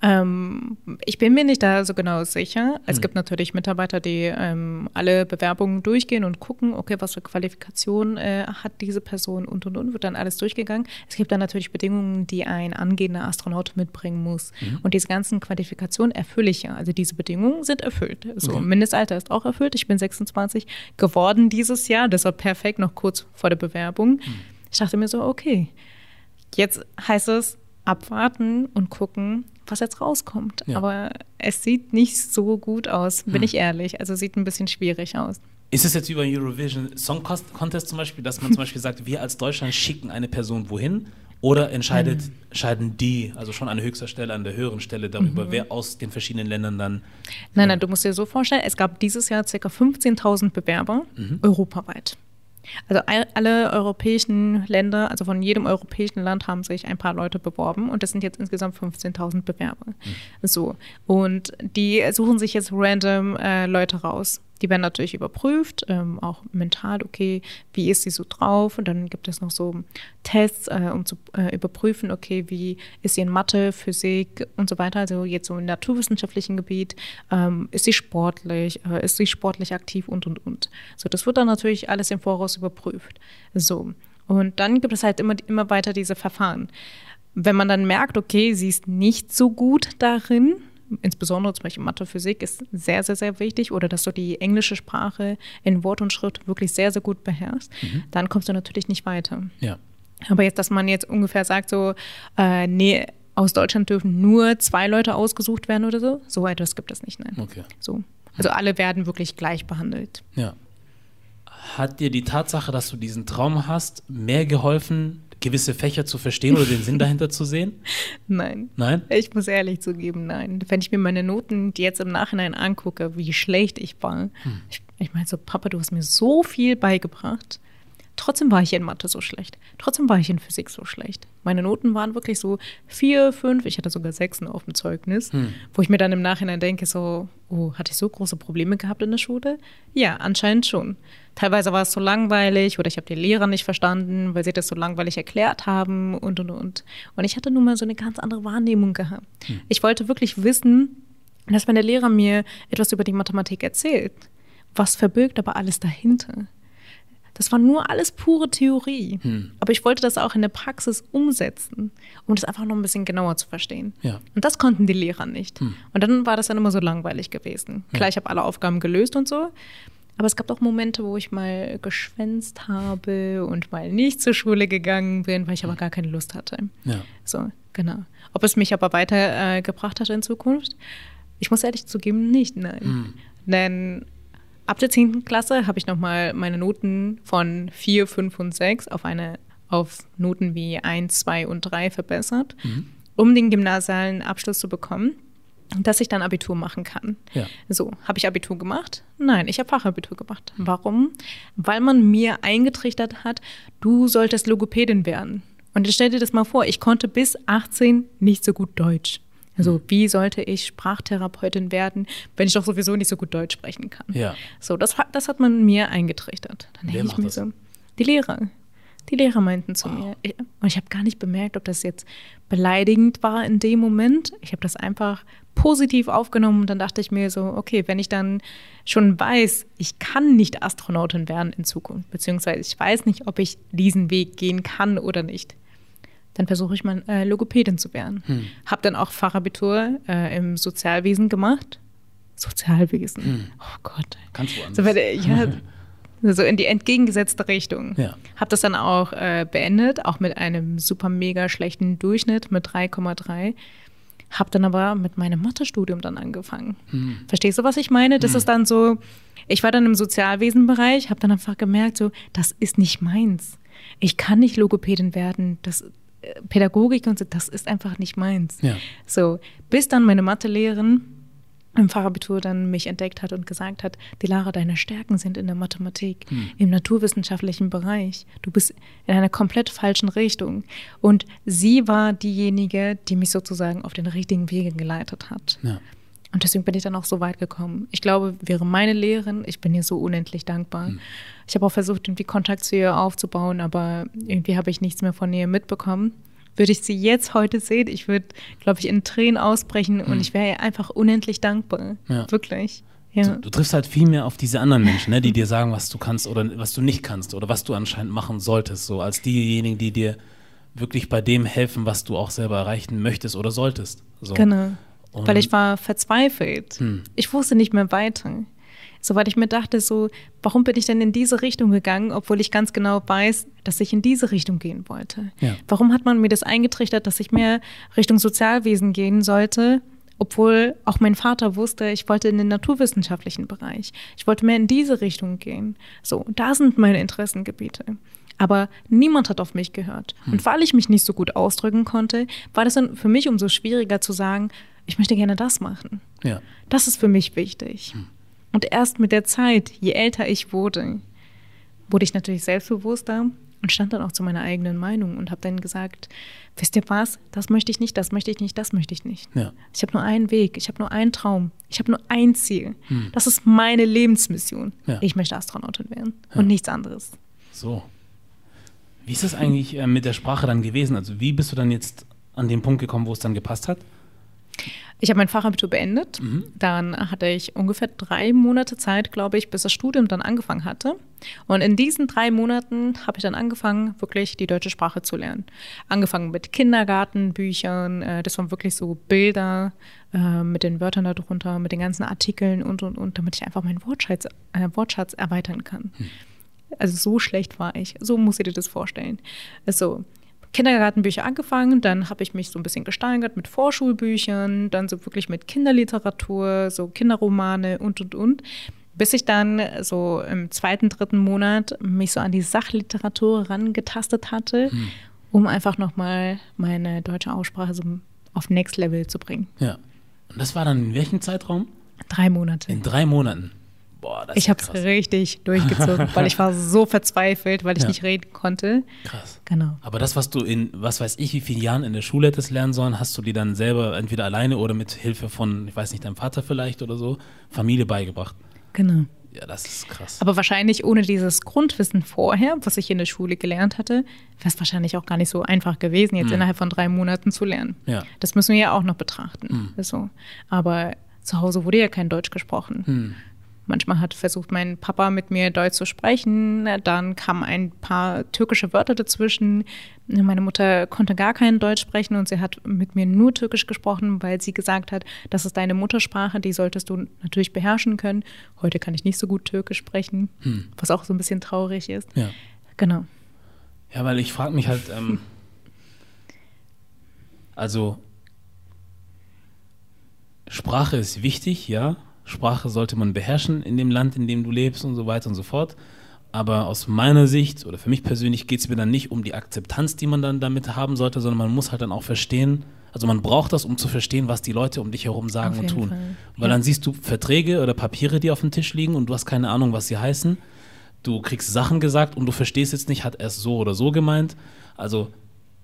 Ähm, ich bin mir nicht da so genau sicher. Es hm. gibt natürlich Mitarbeiter, die ähm, alle Bewerbungen durchgehen und gucken, okay, was für Qualifikationen äh, hat diese Person und und und, wird dann alles durchgegangen. Es gibt dann natürlich Bedingungen, die ein angehender Astronaut mitbringen muss. Mhm. Und diese ganzen Qualifikationen erfülle ich ja. Also diese Bedingungen sind erfüllt. So, okay. Mindestalter ist auch erfüllt. Ich bin 26 geworden dieses Jahr, deshalb perfekt, noch kurz vor der Bewerbung. Mhm. Ich dachte mir so, okay, jetzt heißt es, abwarten und gucken, was jetzt rauskommt. Ja. Aber es sieht nicht so gut aus, bin hm. ich ehrlich. Also sieht ein bisschen schwierig aus. Ist es jetzt über Eurovision Song Contest zum Beispiel, dass man zum Beispiel sagt, wir als Deutschland schicken eine Person wohin? Oder entscheidet, mhm. entscheiden die, also schon an höchster Stelle, an der höheren Stelle darüber, mhm. wer aus den verschiedenen Ländern dann. Nein, nein, du musst dir so vorstellen, es gab dieses Jahr ca. 15.000 Bewerber mhm. europaweit. Also alle europäischen Länder, also von jedem europäischen Land haben sich ein paar Leute beworben und das sind jetzt insgesamt 15.000 Bewerber. Mhm. So. Und die suchen sich jetzt random äh, Leute raus. Die werden natürlich überprüft, ähm, auch mental, okay, wie ist sie so drauf? Und dann gibt es noch so Tests, äh, um zu äh, überprüfen, okay, wie ist sie in Mathe, Physik und so weiter. Also jetzt so im naturwissenschaftlichen Gebiet, ähm, ist sie sportlich, äh, ist sie sportlich aktiv und, und, und. So, das wird dann natürlich alles im Voraus überprüft. So. Und dann gibt es halt immer, immer weiter diese Verfahren. Wenn man dann merkt, okay, sie ist nicht so gut darin, insbesondere zum Beispiel Mathe, Physik ist sehr, sehr, sehr wichtig oder dass du die englische Sprache in Wort und Schrift wirklich sehr, sehr gut beherrschst, mhm. dann kommst du natürlich nicht weiter. Ja. Aber jetzt, dass man jetzt ungefähr sagt, so, äh, nee, aus Deutschland dürfen nur zwei Leute ausgesucht werden oder so, so etwas gibt es nicht, nein. Okay. So. Also alle werden wirklich gleich behandelt. Ja. Hat dir die Tatsache, dass du diesen Traum hast, mehr geholfen, gewisse Fächer zu verstehen oder den Sinn dahinter zu sehen? Nein. Nein? Ich muss ehrlich zugeben, nein. Wenn ich mir meine Noten die jetzt im Nachhinein angucke, wie schlecht ich war, hm. ich, ich meine so, Papa, du hast mir so viel beigebracht. Trotzdem war ich in Mathe so schlecht. Trotzdem war ich in Physik so schlecht. Meine Noten waren wirklich so vier, fünf, ich hatte sogar Sechsen auf dem Zeugnis, hm. wo ich mir dann im Nachhinein denke, so, oh, hatte ich so große Probleme gehabt in der Schule? Ja, anscheinend schon. Teilweise war es so langweilig oder ich habe die Lehrer nicht verstanden, weil sie das so langweilig erklärt haben und, und, und. Und ich hatte nun mal so eine ganz andere Wahrnehmung gehabt. Hm. Ich wollte wirklich wissen, dass wenn der Lehrer mir etwas über die Mathematik erzählt, was verbirgt aber alles dahinter? Das war nur alles pure Theorie. Hm. Aber ich wollte das auch in der Praxis umsetzen, um das einfach noch ein bisschen genauer zu verstehen. Ja. Und das konnten die Lehrer nicht. Hm. Und dann war das dann immer so langweilig gewesen. Klar, ja. ich habe alle Aufgaben gelöst und so. Aber es gab auch Momente, wo ich mal geschwänzt habe und mal nicht zur Schule gegangen bin, weil ich aber gar keine Lust hatte. Ja. So, genau. Ob es mich aber weitergebracht äh, hat in Zukunft? Ich muss ehrlich zugeben, nicht, nein. Hm. Denn Ab der 10. Klasse habe ich nochmal meine Noten von 4, 5 und 6 auf, eine, auf Noten wie 1, 2 und 3 verbessert, mhm. um den gymnasialen Abschluss zu bekommen, dass ich dann Abitur machen kann. Ja. So, habe ich Abitur gemacht? Nein, ich habe Fachabitur gemacht. Warum? Weil man mir eingetrichtert hat, du solltest Logopädin werden. Und stell dir das mal vor, ich konnte bis 18 nicht so gut Deutsch. Also mhm. wie sollte ich Sprachtherapeutin werden, wenn ich doch sowieso nicht so gut Deutsch sprechen kann? Ja. So, das, das hat man mir eingetrichtert. Dann denke ich mir das? so, die Lehrer. Die Lehrer meinten zu oh. mir. und ich habe gar nicht bemerkt, ob das jetzt beleidigend war in dem Moment. Ich habe das einfach positiv aufgenommen und dann dachte ich mir so, okay, wenn ich dann schon weiß, ich kann nicht Astronautin werden in Zukunft, beziehungsweise ich weiß nicht, ob ich diesen Weg gehen kann oder nicht, dann versuche ich mal äh, Logopädin zu werden. Hm. Habe dann auch Fachabitur äh, im Sozialwesen gemacht. Sozialwesen. Hm. Oh Gott. Kannst du anders. So, ja, so in die entgegengesetzte Richtung. Ja. Habe das dann auch äh, beendet, auch mit einem super mega schlechten Durchschnitt mit 3,3. Habe dann aber mit meinem Mathestudium dann angefangen. Hm. Verstehst du, was ich meine? Das hm. ist dann so, ich war dann im Sozialwesenbereich, habe dann einfach gemerkt, so, das ist nicht meins. Ich kann nicht Logopädin werden. Das, Pädagogik und so, das ist einfach nicht meins. Ja. So, bis dann meine Mathelehrerin im Fachabitur dann mich entdeckt hat und gesagt hat, Dilara, deine Stärken sind in der Mathematik, hm. im naturwissenschaftlichen Bereich. Du bist in einer komplett falschen Richtung. Und sie war diejenige, die mich sozusagen auf den richtigen Wege geleitet hat. Ja. Und deswegen bin ich dann auch so weit gekommen. Ich glaube, wäre meine Lehrerin, ich bin ihr so unendlich dankbar. Hm. Ich habe auch versucht, irgendwie Kontakt zu ihr aufzubauen, aber irgendwie habe ich nichts mehr von ihr mitbekommen würde ich sie jetzt heute sehen, ich würde, glaube ich, in Tränen ausbrechen und hm. ich wäre ihr einfach unendlich dankbar. Ja. Wirklich. Ja. Du, du, triffst halt viel mehr auf diese anderen Menschen, ne, die dir sagen, was du kannst oder was du nicht kannst oder was du anscheinend machen solltest, so als diejenigen, die dir wirklich bei dem helfen, was du auch selber erreichen möchtest oder solltest. So. Genau. Und Weil ich war verzweifelt. Hm. Ich wusste nicht mehr weiter. Soweit ich mir dachte, so, warum bin ich denn in diese Richtung gegangen, obwohl ich ganz genau weiß, dass ich in diese Richtung gehen wollte? Ja. Warum hat man mir das eingetrichtert, dass ich mehr Richtung Sozialwesen gehen sollte, obwohl auch mein Vater wusste, ich wollte in den naturwissenschaftlichen Bereich. Ich wollte mehr in diese Richtung gehen. So, da sind meine Interessengebiete. Aber niemand hat auf mich gehört. Hm. Und weil ich mich nicht so gut ausdrücken konnte, war das dann für mich umso schwieriger zu sagen, ich möchte gerne das machen. Ja. Das ist für mich wichtig. Hm. Und erst mit der Zeit, je älter ich wurde, wurde ich natürlich selbstbewusster und stand dann auch zu meiner eigenen Meinung und habe dann gesagt, wisst ihr was, das möchte ich nicht, das möchte ich nicht, das möchte ich nicht. Ja. Ich habe nur einen Weg, ich habe nur einen Traum, ich habe nur ein Ziel. Hm. Das ist meine Lebensmission. Ja. Ich möchte Astronautin werden ja. und nichts anderes. So. Wie ist das eigentlich äh, mit der Sprache dann gewesen? Also wie bist du dann jetzt an den Punkt gekommen, wo es dann gepasst hat? Ich habe mein Fachabitur beendet. Mhm. Dann hatte ich ungefähr drei Monate Zeit, glaube ich, bis das Studium dann angefangen hatte. Und in diesen drei Monaten habe ich dann angefangen, wirklich die deutsche Sprache zu lernen. Angefangen mit Kindergartenbüchern, äh, das waren wirklich so Bilder äh, mit den Wörtern darunter, mit den ganzen Artikeln und, und, und, damit ich einfach meinen Wortschatz, äh, Wortschatz erweitern kann. Mhm. Also so schlecht war ich. So muss ich dir das vorstellen. Also Kindergartenbücher angefangen, dann habe ich mich so ein bisschen gesteigert mit Vorschulbüchern, dann so wirklich mit Kinderliteratur, so Kinderromane und und und, bis ich dann so im zweiten, dritten Monat mich so an die Sachliteratur rangetastet hatte, hm. um einfach nochmal meine deutsche Aussprache so auf Next Level zu bringen. Ja. Und das war dann in welchem Zeitraum? Drei Monate. In drei Monaten. Boah, das ich habe es richtig durchgezogen, weil ich war so verzweifelt, weil ich ja. nicht reden konnte. Krass. Genau. Aber das, was du in, was weiß ich, wie vielen Jahren in der Schule hättest lernen sollen, hast du dir dann selber entweder alleine oder mit Hilfe von, ich weiß nicht, deinem Vater vielleicht oder so, Familie beigebracht. Genau. Ja, das ist krass. Aber wahrscheinlich ohne dieses Grundwissen vorher, was ich in der Schule gelernt hatte, wäre es wahrscheinlich auch gar nicht so einfach gewesen, jetzt mhm. innerhalb von drei Monaten zu lernen. Ja. Das müssen wir ja auch noch betrachten. Mhm. So. Aber zu Hause wurde ja kein Deutsch gesprochen. Mhm. Manchmal hat versucht mein Papa mit mir Deutsch zu sprechen. Dann kamen ein paar türkische Wörter dazwischen. Meine Mutter konnte gar kein Deutsch sprechen und sie hat mit mir nur Türkisch gesprochen, weil sie gesagt hat, das ist deine Muttersprache, die solltest du natürlich beherrschen können. Heute kann ich nicht so gut Türkisch sprechen, hm. was auch so ein bisschen traurig ist. Ja. Genau. Ja, weil ich frage mich halt, ähm, also Sprache ist wichtig, ja, Sprache sollte man beherrschen in dem Land, in dem du lebst und so weiter und so fort. Aber aus meiner Sicht oder für mich persönlich geht es mir dann nicht um die Akzeptanz, die man dann damit haben sollte, sondern man muss halt dann auch verstehen, also man braucht das, um zu verstehen, was die Leute um dich herum sagen und tun. Fall. Weil ja. dann siehst du Verträge oder Papiere, die auf dem Tisch liegen und du hast keine Ahnung, was sie heißen. Du kriegst Sachen gesagt und du verstehst jetzt nicht, hat er es so oder so gemeint. Also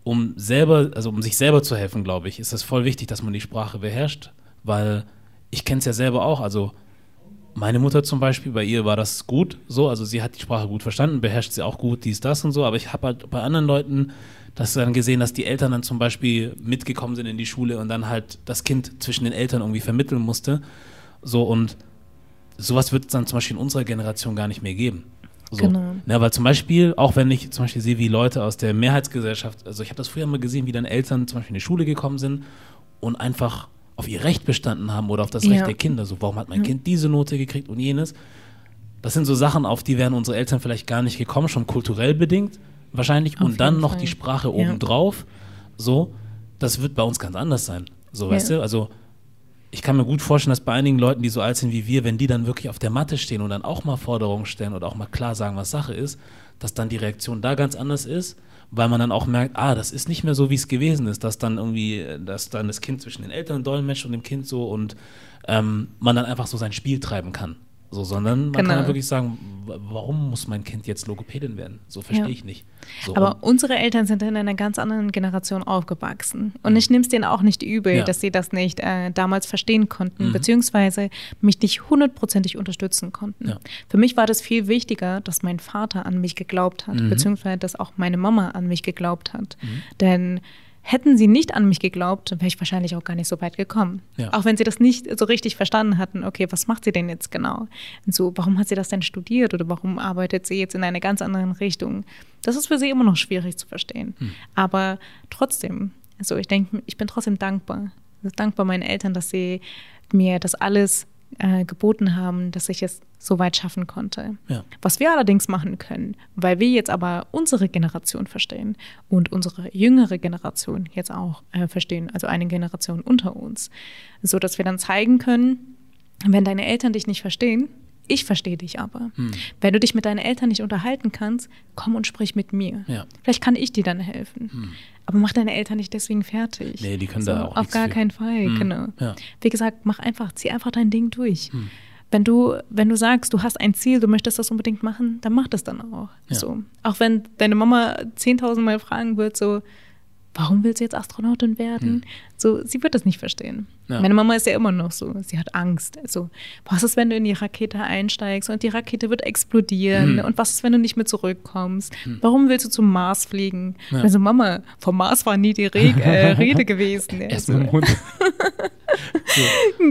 um selber, also um sich selber zu helfen, glaube ich, ist es voll wichtig, dass man die Sprache beherrscht, weil ich kenne es ja selber auch, also meine Mutter zum Beispiel, bei ihr war das gut so, also sie hat die Sprache gut verstanden, beherrscht sie auch gut, dies, das und so, aber ich habe halt bei anderen Leuten das dann gesehen, dass die Eltern dann zum Beispiel mitgekommen sind in die Schule und dann halt das Kind zwischen den Eltern irgendwie vermitteln musste. So und sowas wird es dann zum Beispiel in unserer Generation gar nicht mehr geben. So. Genau. Ja, weil zum Beispiel, auch wenn ich zum Beispiel sehe, wie Leute aus der Mehrheitsgesellschaft, also ich habe das früher mal gesehen, wie dann Eltern zum Beispiel in die Schule gekommen sind und einfach auf ihr Recht bestanden haben oder auf das Recht der Kinder. So, warum hat mein ja. Kind diese Note gekriegt und jenes? Das sind so Sachen, auf die wären unsere Eltern vielleicht gar nicht gekommen, schon kulturell bedingt wahrscheinlich. Auf und dann noch Fall. die Sprache obendrauf. So, das wird bei uns ganz anders sein. So, weißt du? Also, ich kann mir gut vorstellen, dass bei einigen Leuten, die so alt sind wie wir, wenn die dann wirklich auf der Matte stehen und dann auch mal Forderungen stellen oder auch mal klar sagen, was Sache ist, dass dann die Reaktion da ganz anders ist, weil man dann auch merkt, ah, das ist nicht mehr so, wie es gewesen ist, dass dann irgendwie, dass dann das Kind zwischen den Eltern dolmetscht und dem Kind so und ähm, man dann einfach so sein Spiel treiben kann. So, sondern man genau. kann ja wirklich sagen, warum muss mein Kind jetzt Logopädin werden? So verstehe ja. ich nicht. So, Aber unsere Eltern sind in einer ganz anderen Generation aufgewachsen. Und mhm. ich nehme es denen auch nicht übel, ja. dass sie das nicht äh, damals verstehen konnten, mhm. beziehungsweise mich nicht hundertprozentig unterstützen konnten. Ja. Für mich war das viel wichtiger, dass mein Vater an mich geglaubt hat, mhm. beziehungsweise dass auch meine Mama an mich geglaubt hat. Mhm. Denn Hätten sie nicht an mich geglaubt, wäre ich wahrscheinlich auch gar nicht so weit gekommen. Ja. Auch wenn sie das nicht so richtig verstanden hatten, okay, was macht sie denn jetzt genau? Und so, warum hat sie das denn studiert oder warum arbeitet sie jetzt in einer ganz anderen Richtung? Das ist für sie immer noch schwierig zu verstehen. Hm. Aber trotzdem, also ich denke, ich bin trotzdem dankbar. Dankbar meinen Eltern, dass sie mir das alles äh, geboten haben, dass ich es so weit schaffen konnte. Ja. Was wir allerdings machen können, weil wir jetzt aber unsere Generation verstehen und unsere jüngere Generation jetzt auch äh, verstehen, also eine Generation unter uns, so dass wir dann zeigen können, wenn deine Eltern dich nicht verstehen, ich verstehe dich aber. Hm. Wenn du dich mit deinen Eltern nicht unterhalten kannst, komm und sprich mit mir. Ja. Vielleicht kann ich dir dann helfen. Hm. Aber mach deine Eltern nicht deswegen fertig. Nee, die können so, da auch Auf gar für. keinen Fall, hm. genau. Ja. Wie gesagt, mach einfach, zieh einfach dein Ding durch. Hm. Wenn du, wenn du sagst, du hast ein Ziel, du möchtest das unbedingt machen, dann mach das dann auch. Ja. So. Auch wenn deine Mama 10.000 Mal fragen wird, so, warum willst du jetzt Astronautin werden? Hm. So, sie wird das nicht verstehen. Ja. Meine Mama ist ja immer noch so, sie hat Angst. So, was ist, wenn du in die Rakete einsteigst und die Rakete wird explodieren? Hm. Und was ist, wenn du nicht mehr zurückkommst? Hm. Warum willst du zum Mars fliegen? Ja. Also Mama, vom Mars war nie die Re äh, Rede gewesen. Erst mit dem Hund.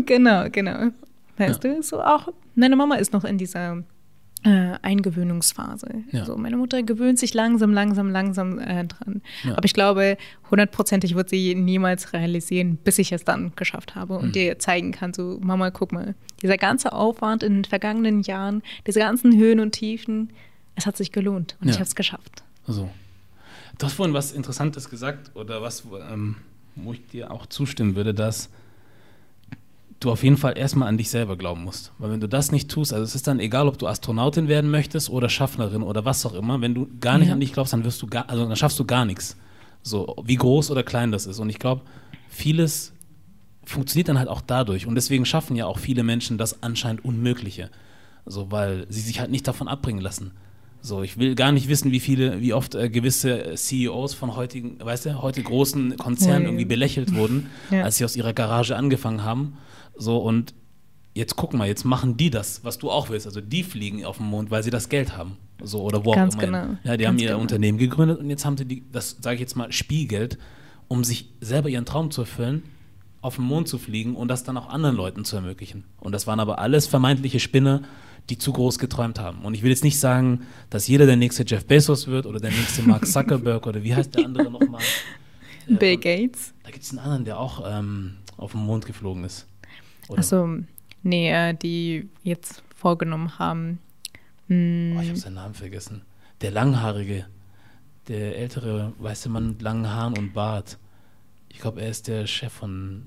Genau, genau. Weißt ja. du, so auch, meine Mama ist noch in dieser äh, Eingewöhnungsphase. Ja. So, meine Mutter gewöhnt sich langsam, langsam, langsam äh, dran. Ja. Aber ich glaube, hundertprozentig wird sie niemals realisieren, bis ich es dann geschafft habe und mhm. dir zeigen kann, so Mama, guck mal, dieser ganze Aufwand in den vergangenen Jahren, diese ganzen Höhen und Tiefen, es hat sich gelohnt und ja. ich habe es geschafft. Also, du hast vorhin was Interessantes gesagt oder was, ähm, wo ich dir auch zustimmen würde, dass du auf jeden Fall erstmal an dich selber glauben musst. Weil wenn du das nicht tust, also es ist dann egal, ob du Astronautin werden möchtest oder Schaffnerin oder was auch immer, wenn du gar nicht ja. an dich glaubst, dann wirst du gar, also dann schaffst du gar nichts. So, wie groß oder klein das ist. Und ich glaube, vieles funktioniert dann halt auch dadurch. Und deswegen schaffen ja auch viele Menschen das anscheinend Unmögliche. So, weil sie sich halt nicht davon abbringen lassen. So, ich will gar nicht wissen, wie viele, wie oft äh, gewisse CEOs von heutigen, weißt du, heute großen Konzernen irgendwie belächelt wurden, ja. als sie aus ihrer Garage angefangen haben so, und jetzt guck mal, jetzt machen die das, was du auch willst. Also die fliegen auf den Mond, weil sie das Geld haben. So, oder wo Ganz auch immer. Genau. Ja, die Ganz haben ihr genau. Unternehmen gegründet und jetzt haben sie die, das sage ich jetzt mal, Spielgeld, um sich selber ihren Traum zu erfüllen, auf den Mond zu fliegen und das dann auch anderen Leuten zu ermöglichen. Und das waren aber alles vermeintliche Spinner, die zu groß geträumt haben. Und ich will jetzt nicht sagen, dass jeder der nächste Jeff Bezos wird oder der nächste Mark Zuckerberg oder wie heißt der andere nochmal? Bill Gates. Da gibt es einen anderen, der auch ähm, auf den Mond geflogen ist. Achso, nee, äh, die jetzt vorgenommen haben. Hm. Oh, ich habe seinen Namen vergessen. Der Langhaarige, der ältere weiße Mann mit langen Haaren und Bart. Ich glaube, er ist der Chef von.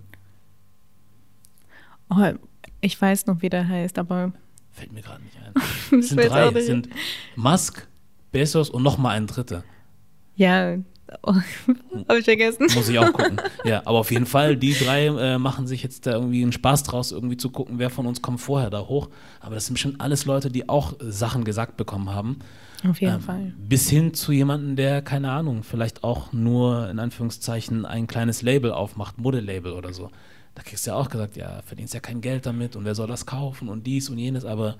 Oh, ich weiß noch, wie der heißt, aber. Fällt mir gerade nicht ein. es sind drei. Es sind Musk, Bezos und nochmal ein dritter. Ja, Oh, Habe ich vergessen. Muss ich auch gucken. Ja, aber auf jeden Fall, die drei äh, machen sich jetzt da irgendwie einen Spaß draus, irgendwie zu gucken, wer von uns kommt vorher da hoch. Aber das sind schon alles Leute, die auch Sachen gesagt bekommen haben. Auf jeden ähm, Fall. Bis hin zu jemandem, der, keine Ahnung, vielleicht auch nur in Anführungszeichen ein kleines Label aufmacht, Modelabel oder so. da kriegst du ja auch gesagt, ja, verdienst ja kein Geld damit und wer soll das kaufen und dies und jenes, aber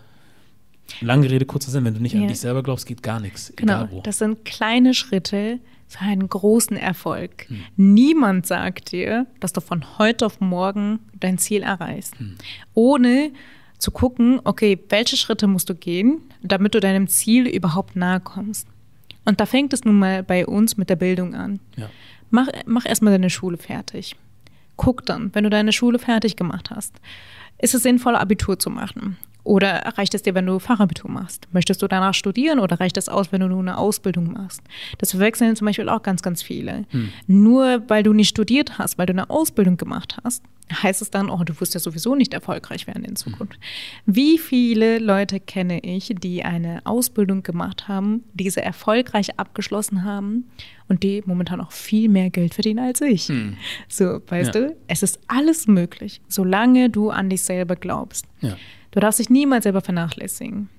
lange Rede, kurzer Sinn, wenn du nicht ja. an dich selber glaubst, geht gar nichts. Genau, das sind kleine Schritte für einen großen Erfolg. Hm. Niemand sagt dir, dass du von heute auf morgen dein Ziel erreichst, hm. ohne zu gucken, okay, welche Schritte musst du gehen, damit du deinem Ziel überhaupt nahe kommst. Und da fängt es nun mal bei uns mit der Bildung an. Ja. Mach, mach erstmal deine Schule fertig. Guck dann, wenn du deine Schule fertig gemacht hast, ist es sinnvoll, Abitur zu machen. Oder reicht es dir, wenn du Fachabitur machst? Möchtest du danach studieren oder reicht es aus, wenn du nur eine Ausbildung machst? Das verwechseln zum Beispiel auch ganz, ganz viele. Hm. Nur weil du nicht studiert hast, weil du eine Ausbildung gemacht hast, heißt es dann, oh, du wirst ja sowieso nicht erfolgreich werden in Zukunft. Hm. Wie viele Leute kenne ich, die eine Ausbildung gemacht haben, diese erfolgreich abgeschlossen haben und die momentan auch viel mehr Geld verdienen als ich? Hm. So, weißt ja. du, es ist alles möglich, solange du an dich selber glaubst. Ja. Du darfst dich niemals selber vernachlässigen.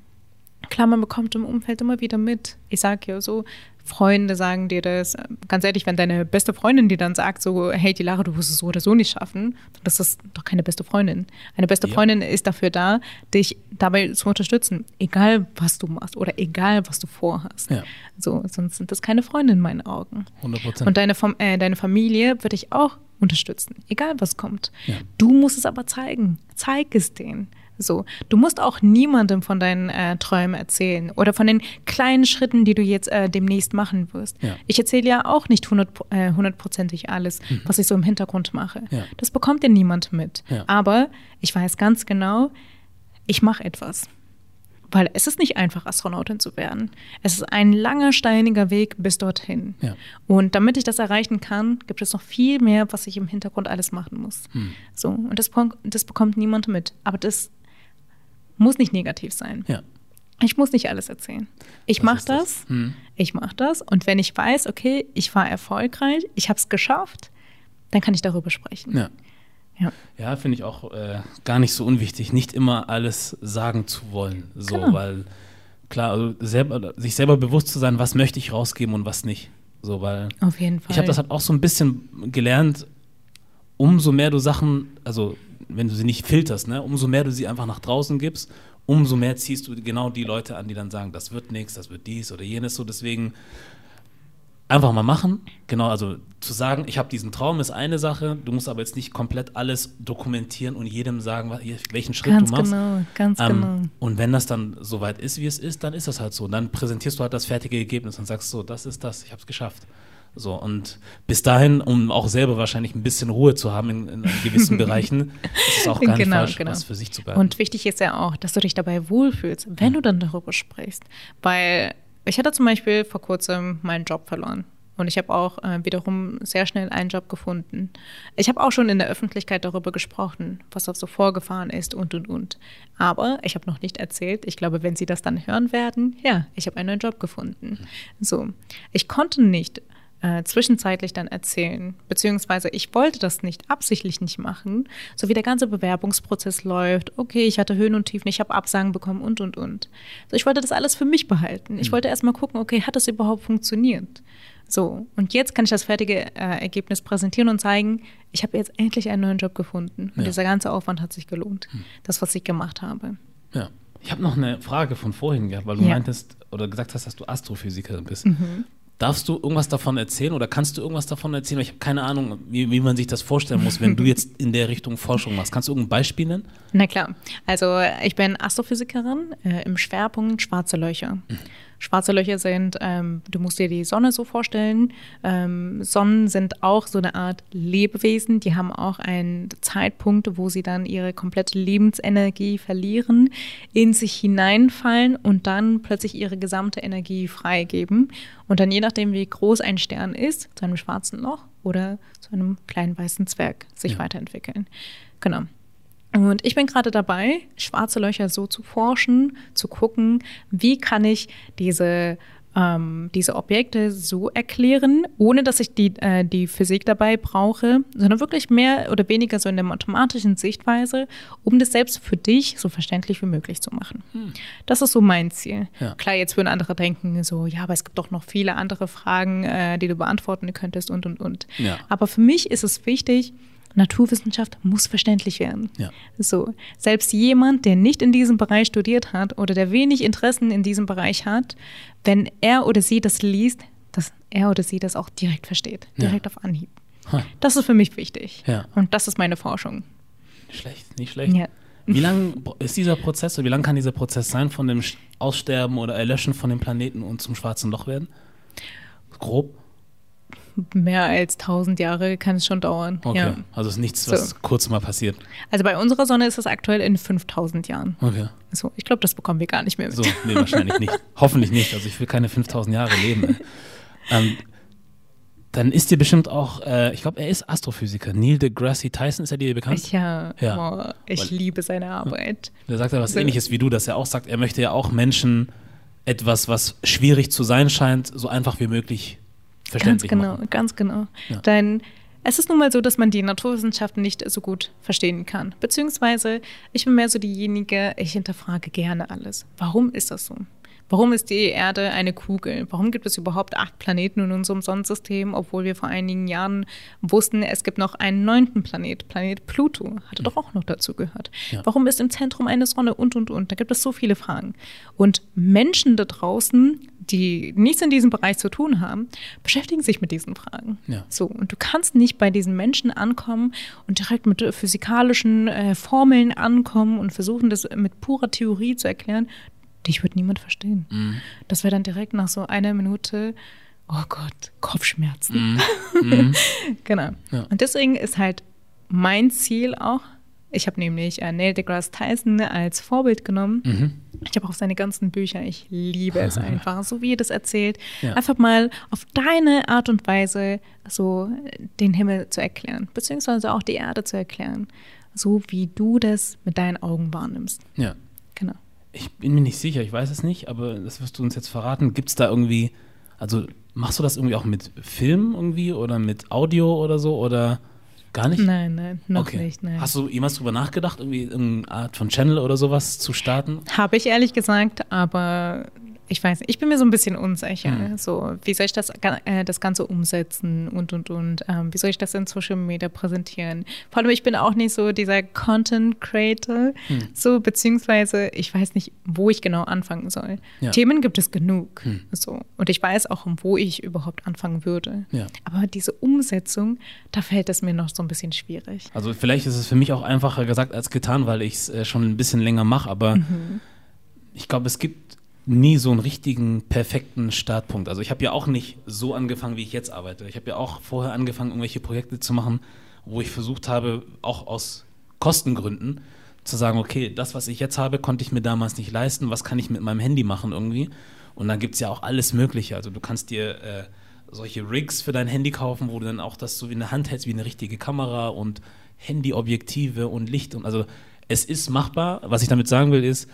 Klar, man bekommt im Umfeld immer wieder mit. Ich sage ja so, Freunde sagen dir das. Ganz ehrlich, wenn deine beste Freundin dir dann sagt, so, hey, die Lara, du wirst es so oder so nicht schaffen, das ist doch keine beste Freundin. Eine beste ja. Freundin ist dafür da, dich dabei zu unterstützen, egal was du machst oder egal was du vorhast. Ja. So, sonst sind das keine Freunde in meinen Augen. 100 Prozent. Und deine, äh, deine Familie wird dich auch unterstützen, egal was kommt. Ja. Du musst es aber zeigen. Zeig es denen. So, du musst auch niemandem von deinen äh, Träumen erzählen oder von den kleinen Schritten, die du jetzt äh, demnächst machen wirst. Ja. Ich erzähle ja auch nicht äh, hundertprozentig alles, mhm. was ich so im Hintergrund mache. Ja. Das bekommt ja niemand mit. Ja. Aber ich weiß ganz genau, ich mache etwas. Weil es ist nicht einfach, Astronautin zu werden. Es ist ein langer, steiniger Weg bis dorthin. Ja. Und damit ich das erreichen kann, gibt es noch viel mehr, was ich im Hintergrund alles machen muss. Hm. So, und das, das bekommt niemand mit. Aber das muss nicht negativ sein. Ja. Ich muss nicht alles erzählen. Ich mache das, das? Hm. ich mache das und wenn ich weiß, okay, ich war erfolgreich, ich habe es geschafft, dann kann ich darüber sprechen. Ja. Ja, ja finde ich auch äh, gar nicht so unwichtig, nicht immer alles sagen zu wollen. So, genau. weil klar, also selber, sich selber bewusst zu sein, was möchte ich rausgeben und was nicht. So, weil Auf jeden Fall. Ich habe das halt auch so ein bisschen gelernt, umso mehr du Sachen, also wenn du sie nicht filterst, ne, umso mehr du sie einfach nach draußen gibst, umso mehr ziehst du genau die Leute an, die dann sagen, das wird nichts, das wird dies oder jenes. So deswegen einfach mal machen. Genau, also zu sagen, ich habe diesen Traum, ist eine Sache. Du musst aber jetzt nicht komplett alles dokumentieren und jedem sagen, welchen Schritt ganz du machst. Genau, ganz ähm, genau. Und wenn das dann soweit ist, wie es ist, dann ist das halt so. Und dann präsentierst du halt das fertige Ergebnis und sagst so, das ist das, ich habe es geschafft. So, und bis dahin, um auch selber wahrscheinlich ein bisschen Ruhe zu haben in, in gewissen Bereichen, ist es auch gar genau, nicht falsch, genau. was für sich zu behalten. Und wichtig ist ja auch, dass du dich dabei wohlfühlst, wenn mhm. du dann darüber sprichst. Weil ich hatte zum Beispiel vor kurzem meinen Job verloren. Und ich habe auch äh, wiederum sehr schnell einen Job gefunden. Ich habe auch schon in der Öffentlichkeit darüber gesprochen, was da so vorgefahren ist und, und, und. Aber ich habe noch nicht erzählt. Ich glaube, wenn Sie das dann hören werden, ja, ich habe einen neuen Job gefunden. Mhm. So, ich konnte nicht äh, zwischenzeitlich dann erzählen. Beziehungsweise ich wollte das nicht absichtlich nicht machen, so wie der ganze Bewerbungsprozess läuft. Okay, ich hatte Höhen und Tiefen, ich habe Absagen bekommen und, und, und. So, ich wollte das alles für mich behalten. Ich mhm. wollte erstmal gucken, okay, hat das überhaupt funktioniert? So, und jetzt kann ich das fertige äh, Ergebnis präsentieren und zeigen, ich habe jetzt endlich einen neuen Job gefunden. Und ja. dieser ganze Aufwand hat sich gelohnt, mhm. das, was ich gemacht habe. Ja. Ich habe noch eine Frage von vorhin gehabt, weil du ja. meintest oder gesagt hast, dass du Astrophysikerin bist. Mhm. Darfst du irgendwas davon erzählen oder kannst du irgendwas davon erzählen? Ich habe keine Ahnung, wie, wie, man sich das vorstellen muss, wenn du jetzt in der Richtung Forschung machst. Kannst du irgendein Beispiel nennen? Na klar. Also ich bin Astrophysikerin äh, im Schwerpunkt schwarze Löcher. Schwarze Löcher sind, ähm, du musst dir die Sonne so vorstellen. Ähm, Sonnen sind auch so eine Art Lebewesen. Die haben auch einen Zeitpunkt, wo sie dann ihre komplette Lebensenergie verlieren, in sich hineinfallen und dann plötzlich ihre gesamte Energie freigeben. Und dann je nachdem, wie groß ein Stern ist, zu einem schwarzen Loch oder zu einem kleinen weißen Zwerg sich ja. weiterentwickeln. Genau. Und ich bin gerade dabei, schwarze Löcher so zu forschen, zu gucken, wie kann ich diese, ähm, diese Objekte so erklären, ohne dass ich die, äh, die Physik dabei brauche, sondern wirklich mehr oder weniger so in der mathematischen Sichtweise, um das selbst für dich so verständlich wie möglich zu machen. Hm. Das ist so mein Ziel. Ja. Klar, jetzt würden andere denken, so, ja, aber es gibt doch noch viele andere Fragen, äh, die du beantworten könntest und, und, und. Ja. Aber für mich ist es wichtig, Naturwissenschaft muss verständlich werden. Ja. So, selbst jemand, der nicht in diesem Bereich studiert hat oder der wenig Interessen in diesem Bereich hat, wenn er oder sie das liest, dass er oder sie das auch direkt versteht, direkt Ja. auf Anhieb. Ha. Das ist für mich wichtig. Ja. Und das ist meine Forschung. Nicht schlecht, nicht schlecht. Ja. Wie lang ist dieser Prozess, oder wie lang kann dieser Prozess sein, von dem Aussterben oder Erlöschen von dem Planeten und zum schwarzen Loch werden? Grob? Mehr als 1000 Jahre kann es schon dauern. Okay. Ja. Also ist nichts, was So. kurz mal passiert. Also bei unserer Sonne ist es aktuell in 5000 Jahren. Okay. So, ich glaube, das bekommen wir gar nicht mehr mit. So, nee, wahrscheinlich nicht. Hoffentlich nicht. Also ich will keine 5000 Jahre leben. Ähm, dann ist dir bestimmt auch, äh, ich glaube, er ist Astrophysiker. Neil deGrasse Tyson, ist er dir bekannt? Ich, ja, Ja. Boah, ich Weil- liebe seine Arbeit. Der sagt ja was So. ähnliches wie du, dass er auch sagt, er möchte ja auch Menschen etwas, was schwierig zu sein scheint, so einfach wie möglich Ganz genau, machen. ganz genau. Ja. Denn es ist nun mal so, dass man die Naturwissenschaften nicht so gut verstehen kann. Beziehungsweise, ich bin mehr so diejenige, ich hinterfrage gerne alles. Warum ist das so? Warum ist die Erde eine Kugel? Warum gibt es überhaupt acht Planeten in unserem Sonnensystem, obwohl wir vor einigen Jahren wussten, es gibt noch einen neunten Planet, Planet Pluto, hatte doch auch noch dazu gehört. Ja. Warum ist im Zentrum eine Sonne und, und, und? Da gibt es so viele Fragen. Und Menschen da draußen, die nichts in diesem Bereich zu tun haben, beschäftigen sich mit diesen Fragen. Ja. So, und du kannst nicht bei diesen Menschen ankommen und direkt mit äh, physikalischen äh, Formeln ankommen und versuchen, das mit purer Theorie zu erklären. Dich wird niemand verstehen. Mhm. Das wäre dann direkt nach so einer Minute, oh Gott, Kopfschmerzen. Mhm. Genau. Ja. Und deswegen ist halt mein Ziel auch, ich habe nämlich äh, Neil deGrasse Tyson als Vorbild genommen. Mhm. Ich habe auch seine ganzen Bücher, ich liebe es einfach, so wie er das erzählt. Ja. Einfach mal auf deine Art und Weise so den Himmel zu erklären, beziehungsweise auch die Erde zu erklären, so wie du das mit deinen Augen wahrnimmst. Ja. Genau. Ich bin mir nicht sicher, ich weiß es nicht, aber das wirst du uns jetzt verraten. Gibt es da irgendwie, also machst du das irgendwie auch mit Film irgendwie oder mit Audio oder so oder gar nicht? Nein, nein, noch okay. nicht. Nein. Hast du jemals drüber nachgedacht, irgendwie irgendeine Art von Channel oder sowas zu starten? Habe ich ehrlich gesagt, aber ich weiß nicht, ich bin mir so ein bisschen unsicher. Mhm. So, wie soll ich das, äh, das Ganze umsetzen und, und, und. Ähm, wie soll ich das in Social Media präsentieren? Vor allem, ich bin auch nicht so dieser Content Creator, Hm. so, beziehungsweise ich weiß nicht, wo ich genau anfangen soll. Ja. Themen gibt es genug. Hm. So, und ich weiß auch, wo ich überhaupt anfangen würde. Ja. Aber diese Umsetzung, da fällt es mir noch so ein bisschen schwierig. Also vielleicht ist es für mich auch einfacher gesagt als getan, weil ich es äh, schon ein bisschen länger mache, aber Mhm. ich glaube, es gibt nie so einen richtigen, perfekten Startpunkt. Also ich habe ja auch nicht so angefangen, wie ich jetzt arbeite. Ich habe ja auch vorher angefangen, irgendwelche Projekte zu machen, wo ich versucht habe, auch aus Kostengründen, zu sagen, okay, das, was ich jetzt habe, konnte ich mir damals nicht leisten, was kann ich mit meinem Handy machen irgendwie? Und dann gibt es ja auch alles Mögliche. Also du kannst dir äh, solche Rigs für dein Handy kaufen, wo du dann auch das so wie eine Hand hältst, wie eine richtige Kamera und Handyobjektive und Licht und also es ist machbar. Was ich damit sagen will, ist,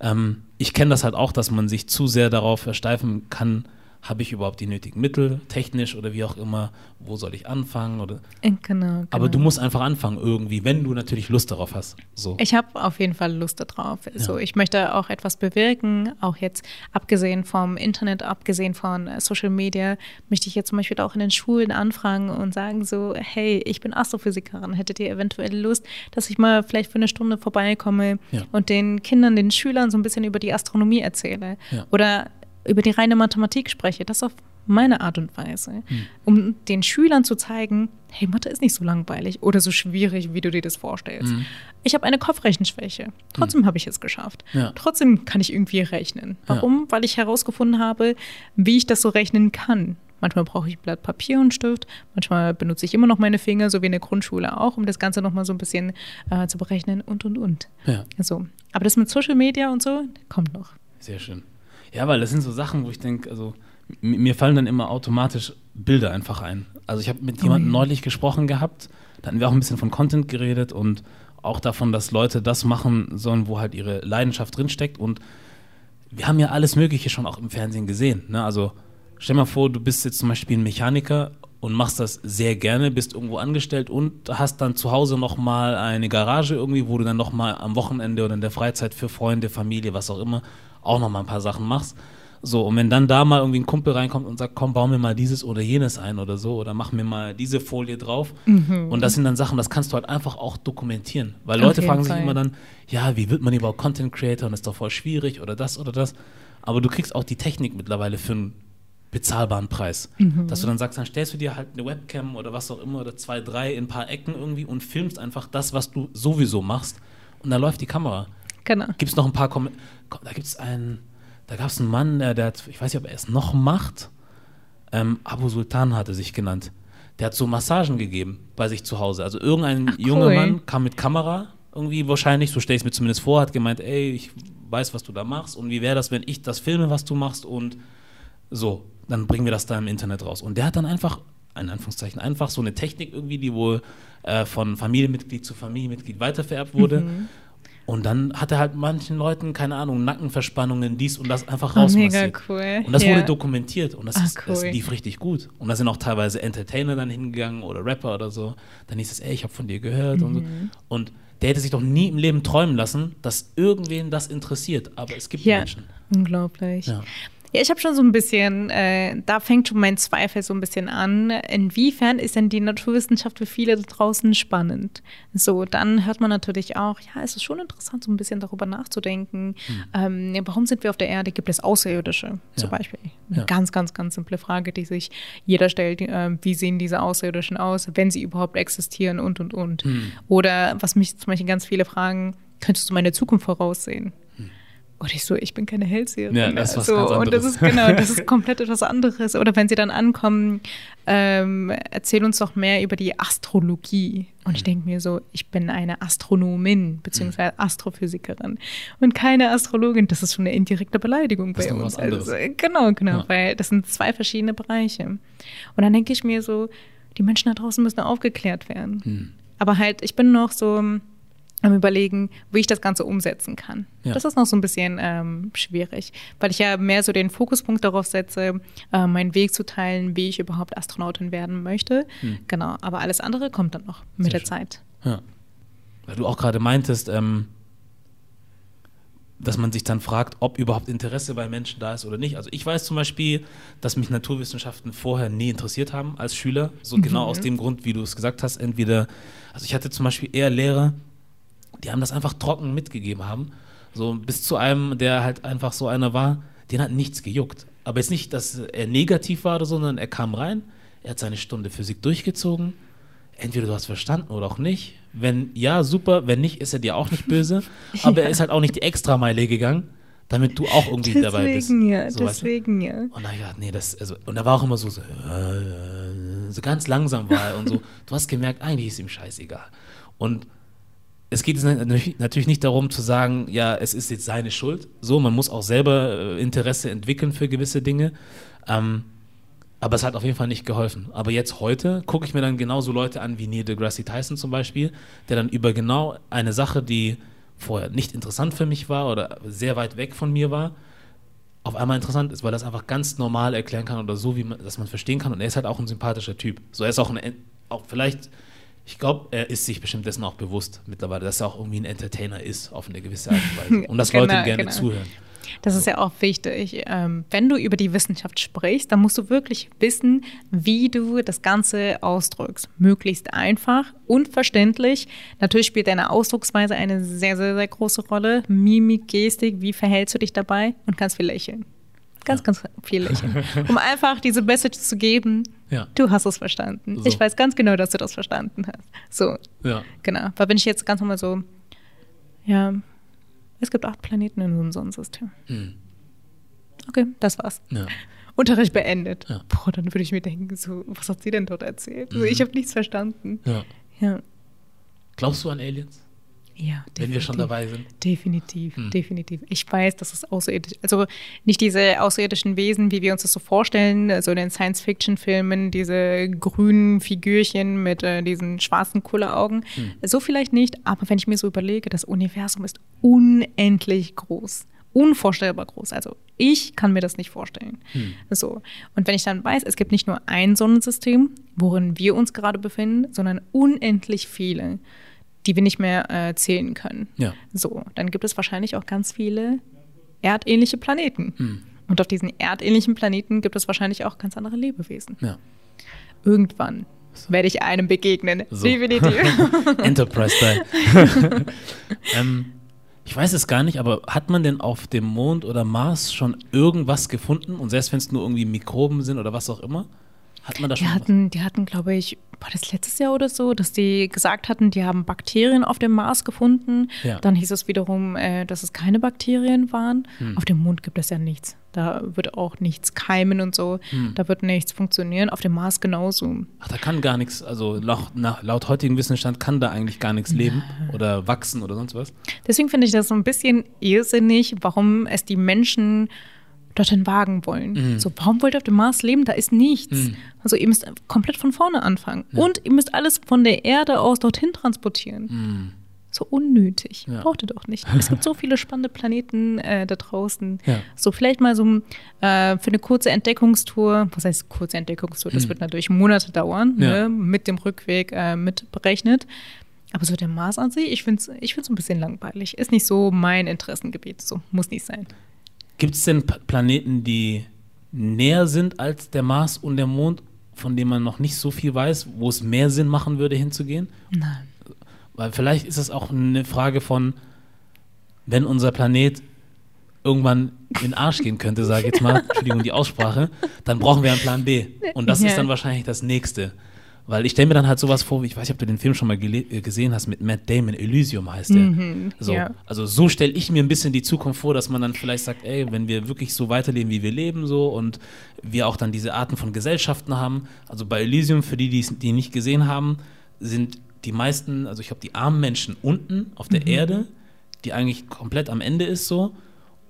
ähm, ich kenne das halt auch, dass man sich zu sehr darauf versteifen kann, habe ich überhaupt die nötigen Mittel, technisch oder wie auch immer, wo soll ich anfangen oder Genau, genau. aber du musst einfach anfangen irgendwie, wenn du natürlich Lust darauf hast. So. Ich habe auf jeden Fall Lust darauf. So, ich möchte auch etwas bewirken, auch jetzt abgesehen vom Internet, abgesehen von äh, Social Media, möchte ich jetzt zum Beispiel auch in den Schulen anfragen und sagen so, hey, ich bin Astrophysikerin, hättet ihr eventuell Lust, dass ich mal vielleicht für eine Stunde vorbeikomme Ja. und den Kindern, den Schülern so ein bisschen über die Astronomie erzähle Ja. oder über die reine Mathematik spreche, das auf meine Art und Weise, Hm. um den Schülern zu zeigen, hey, Mathe ist nicht so langweilig oder so schwierig, wie du dir das vorstellst. Mhm. Ich habe eine Kopfrechenschwäche. Trotzdem habe ich es geschafft. Ja. Trotzdem kann ich irgendwie rechnen. Warum? Weil ich herausgefunden habe, wie ich das so rechnen kann. Manchmal brauche ich ein Blatt Papier und Stift. Manchmal benutze ich immer noch meine Finger, so wie in der Grundschule auch, um das Ganze nochmal so ein bisschen äh, zu berechnen und, und, und. Ja. So. Aber das mit Social Media und so, kommt noch. Sehr schön. Ja, weil das sind so Sachen, wo ich denke, also mir fallen dann immer automatisch Bilder einfach ein. Also ich habe mit Oh jemandem ja. neulich gesprochen gehabt, da hatten wir auch ein bisschen von Content geredet und auch davon, dass Leute das machen sollen, wo halt ihre Leidenschaft drinsteckt und wir haben ja alles Mögliche schon auch im Fernsehen gesehen. Ne? Also stell mal vor, du bist jetzt zum Beispiel ein Mechaniker und machst das sehr gerne, bist irgendwo angestellt und hast dann zu Hause nochmal eine Garage irgendwie, wo du dann nochmal am Wochenende oder in der Freizeit für Freunde, Familie, was auch immer, auch nochmal ein paar Sachen machst. So, und wenn dann da mal irgendwie ein Kumpel reinkommt und sagt, komm, bau mir mal dieses oder jenes ein oder so, oder mach mir mal diese Folie drauf. Mhm. Und das sind dann Sachen, das kannst du halt einfach auch dokumentieren. Weil Leute fragen Fall. sich immer dann, ja, wie wird man überhaupt Content Creator? Und ist doch voll schwierig oder das oder das. Aber du kriegst auch die Technik mittlerweile für einen bezahlbaren Preis. Mhm. Dass du dann sagst, dann stellst du dir halt eine Webcam oder was auch immer oder zwei, drei in ein paar Ecken irgendwie und filmst einfach das, was du sowieso machst. Und da läuft die Kamera. Genau. Gibt es noch ein paar Kom Da gibt es einen da gab es einen Mann, der, der hat, ich weiß nicht, ob er es noch macht, ähm, Abu Sultan hatte sich genannt. Der hat so Massagen gegeben bei sich zu Hause. Also irgendein Ach, junger cool. Mann kam mit Kamera, irgendwie wahrscheinlich, so stelle ich es mir zumindest vor, hat gemeint, ey, ich weiß, was du da machst und wie wäre das, wenn ich das filme, was du machst und so, dann bringen wir das da im Internet raus. Und der hat dann einfach, in Anführungszeichen, einfach so eine Technik irgendwie, die wohl äh, von Familienmitglied zu Familienmitglied weitervererbt wurde. Mhm und dann hat er halt manchen Leuten, keine Ahnung, Nackenverspannungen, dies und das einfach rausmassiert. Oh, mega cool. Und das ja. wurde dokumentiert und das, Ach, ist, cool. das, lief richtig gut. Und da sind auch teilweise Entertainer dann hingegangen oder Rapper oder so. Dann hieß es, ey, ich habe von dir gehört mhm. und so. Mhm. Und der hätte sich doch nie im Leben träumen lassen, dass irgendwen das interessiert. Aber es gibt ja. Menschen. Unglaublich. Ja. Ja, ich habe schon so ein bisschen, äh, da fängt schon mein Zweifel so ein bisschen an. Inwiefern ist denn die Naturwissenschaft für viele da draußen spannend? So, dann hört man natürlich auch, ja, es ist schon interessant, so ein bisschen darüber nachzudenken. Hm. Ähm, warum sind wir auf der Erde? Gibt es Außerirdische zum ja. Beispiel? Eine ja. ganz, ganz, ganz simple Frage, die sich jeder stellt. Äh, wie sehen diese Außerirdischen aus, wenn sie überhaupt existieren und, und, und. Hm. Oder was mich zum Beispiel ganz viele fragen, könntest du meine Zukunft voraussehen? Und ich so, ich bin keine Hellseherin. Ja, das ist was so, ganz anderes. Und das ist genau, das ist komplett etwas anderes. Oder wenn sie dann ankommen, ähm, erzähl uns doch mehr über die Astrologie. Und ich mhm. denke mir so, ich bin eine Astronomin beziehungsweise mhm. Astrophysikerin und keine Astrologin. Das ist schon eine indirekte Beleidigung das bei uns. Also, genau, genau, ja. weil das sind zwei verschiedene Bereiche. Und dann denke ich mir so, die Menschen da draußen müssen aufgeklärt werden. Hm. Aber halt, ich bin noch so am Überlegen, wie ich das Ganze umsetzen kann. Ja. Das ist noch so ein bisschen ähm, schwierig, weil ich ja mehr so den Fokuspunkt darauf setze, äh, meinen Weg zu teilen, wie ich überhaupt Astronautin werden möchte. Hm. Genau, aber alles andere kommt dann noch mit Sehr der schön. Zeit. Ja. Weil du auch gerade meintest, ähm, dass man sich dann fragt, ob überhaupt Interesse bei Menschen da ist oder nicht. Also ich weiß zum Beispiel, dass mich Naturwissenschaften vorher nie interessiert haben als Schüler. So genau mhm. genau aus dem Grund, wie du es gesagt hast. Entweder, also ich hatte zum Beispiel eher Lehrer, die haben das einfach trocken mitgegeben haben. So bis zu einem, der halt einfach so einer war, den hat nichts gejuckt. Aber jetzt nicht, dass er negativ war oder so, sondern er kam rein, er hat seine Stunde Physik durchgezogen. Entweder du hast verstanden oder auch nicht. Wenn ja, super. Wenn nicht, ist er dir auch nicht böse. Aber ja. er ist halt auch nicht die Extrameile gegangen, damit du auch irgendwie deswegen, dabei bist. Ja, so, deswegen, weißt du? ja. Und dann ja, nee, das, also, und er war auch immer so, so, äh, so ganz langsam war er und so. Du hast gemerkt, eigentlich ist ihm scheißegal. Und es geht natürlich nicht darum zu sagen, ja, es ist jetzt seine Schuld. So, man muss auch selber äh, Interesse entwickeln für gewisse Dinge. Ähm, aber es hat auf jeden Fall nicht geholfen. Aber jetzt heute gucke ich mir dann genauso Leute an wie Neil deGrasse Tyson zum Beispiel, der dann über genau eine Sache, die vorher nicht interessant für mich war oder sehr weit weg von mir war, auf einmal interessant ist, weil das einfach ganz normal erklären kann oder so, wie man, dass man verstehen kann. Und er ist halt auch ein sympathischer Typ. So, er ist auch ein, auch vielleicht ich glaube, er ist sich bestimmt dessen auch bewusst mittlerweile, dass er auch irgendwie ein Entertainer ist, auf eine gewisse Art und Weise. Und dass genau, Leute ihm gerne genau. zuhören. Das ist ja auch wichtig. Ähm, wenn du über die Wissenschaft sprichst, dann musst du wirklich wissen, wie du das Ganze ausdrückst. Möglichst einfach und verständlich. Natürlich spielt deine Ausdrucksweise eine sehr, sehr, sehr große Rolle. Mimik, Gestik, wie verhältst du dich dabei und kannst viel lächeln. Ganz, ja. ganz viel lächeln. Um einfach diese Message zu geben, ja. du hast es verstanden. So. Ich weiß ganz genau, dass du das verstanden hast. So. Ja. Genau. Weil wenn ich jetzt ganz normal so, ja, es gibt acht Planeten in unserem Sonnensystem. Hm. Okay, das war's. Ja. Unterricht beendet. Ja. Boah, dann würde ich mir denken, so, was hat sie denn dort erzählt? Mhm. Also ich habe nichts verstanden. Ja. ja. Glaubst du an Aliens? Ja, wenn wir schon dabei sind. Definitiv, hm. definitiv. Ich weiß, dass es außerirdisch, also nicht diese außerirdischen Wesen, wie wir uns das so vorstellen, so in den Science-Fiction-Filmen, diese grünen Figürchen mit äh, diesen schwarzen Kulleraugen. Hm. So vielleicht nicht, aber wenn ich mir so überlege, das Universum ist unendlich groß. Unvorstellbar groß. Also ich kann mir das nicht vorstellen. Hm. So. Und wenn ich dann weiß, es gibt nicht nur ein Sonnensystem, worin wir uns gerade befinden, sondern unendlich viele die wir nicht mehr äh, zählen können. Ja. So, dann gibt es wahrscheinlich auch ganz viele erdähnliche Planeten. Hm. Und auf diesen erdähnlichen Planeten gibt es wahrscheinlich auch ganz andere Lebewesen. Ja. Irgendwann werde ich einem begegnen. So. Definitiv. Enterprise-Style. ähm, ich weiß es gar nicht, aber hat man denn auf dem Mond oder Mars schon irgendwas gefunden? Und selbst wenn es nur irgendwie Mikroben sind oder was auch immer? Hat man da schon die hatten, die hatten, glaube ich, war das letztes Jahr oder so, dass die gesagt hatten, die haben Bakterien auf dem Mars gefunden. Ja. Dann hieß es wiederum, äh, dass es keine Bakterien waren. Hm. Auf dem Mond gibt es ja nichts. Da wird auch nichts keimen und so. Hm. Da wird nichts funktionieren. Auf dem Mars genauso. Ach, da kann gar nichts, also laut, nach, laut heutigem Wissensstand kann da eigentlich gar nichts leben oder wachsen oder sonst was. Deswegen finde ich das so ein bisschen irrsinnig, warum es die Menschen dorthin wagen wollen. Mhm. So, warum wollt ihr auf dem Mars leben? Da ist nichts. Mhm. Also ihr müsst komplett von vorne anfangen. Ja. Und ihr müsst alles von der Erde aus dorthin transportieren. Hm. So unnötig. Ja. Braucht ihr doch nicht. Es gibt so viele spannende Planeten äh, da draußen. Ja. So vielleicht mal so äh, für eine kurze Entdeckungstour. Was heißt kurze Entdeckungstour? Das Mhm. wird natürlich Monate dauern, ne? mit dem Rückweg äh, mit berechnet. Aber so der Mars an sich, ich finde es ich find's ein bisschen langweilig. Ist nicht so mein Interessengebiet. So muss nicht sein. Gibt es denn Planeten, die näher sind als der Mars und der Mond, von denen man noch nicht so viel weiß, wo es mehr Sinn machen würde, hinzugehen? Nein. Weil vielleicht ist es auch eine Frage von, wenn unser Planet irgendwann in den Arsch gehen könnte, sage ich jetzt mal, Entschuldigung die Aussprache, dann brauchen wir einen Plan B. Und das Ja. ist dann wahrscheinlich das Nächste. Weil ich stelle mir dann halt sowas vor, wie- ich weiß nicht, ob du den Film schon mal äh, gesehen hast, mit Matt Damon, Elysium heißt der. Mhm, so, ja. Also so stelle ich mir ein bisschen die Zukunft vor, dass man dann vielleicht sagt, ey, wenn wir wirklich so weiterleben, wie wir leben, so und wir auch dann diese Arten von Gesellschaften haben. Also bei Elysium, für die, die es die nicht gesehen haben, sind die meisten, also ich glaube, die armen Menschen unten auf der Erde, die eigentlich komplett am Ende ist so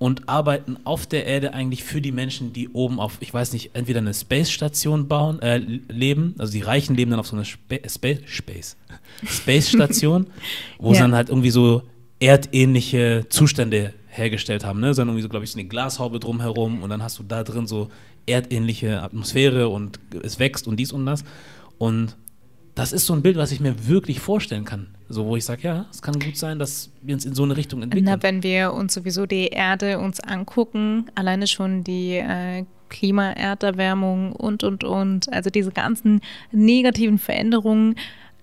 und arbeiten auf der Erde eigentlich für die Menschen, die oben auf, ich weiß nicht, entweder eine Space-Station bauen, äh, leben, also die Reichen leben dann auf so einer Spa Space, Space, Space-Station, wo sie Ja. dann halt irgendwie so erdähnliche Zustände hergestellt haben, ne? Sondern irgendwie so, glaube ich, so eine Glashaube drumherum und dann hast du da drin so erdähnliche Atmosphäre und es wächst und dies und das. Und das ist so ein Bild, was ich mir wirklich vorstellen kann. So, wo ich sage, ja, es kann gut sein, dass wir uns in so eine Richtung entwickeln. Na, wenn wir uns sowieso die Erde uns angucken, alleine schon die äh, Klimaerderwärmung und, und, und, also diese ganzen negativen Veränderungen,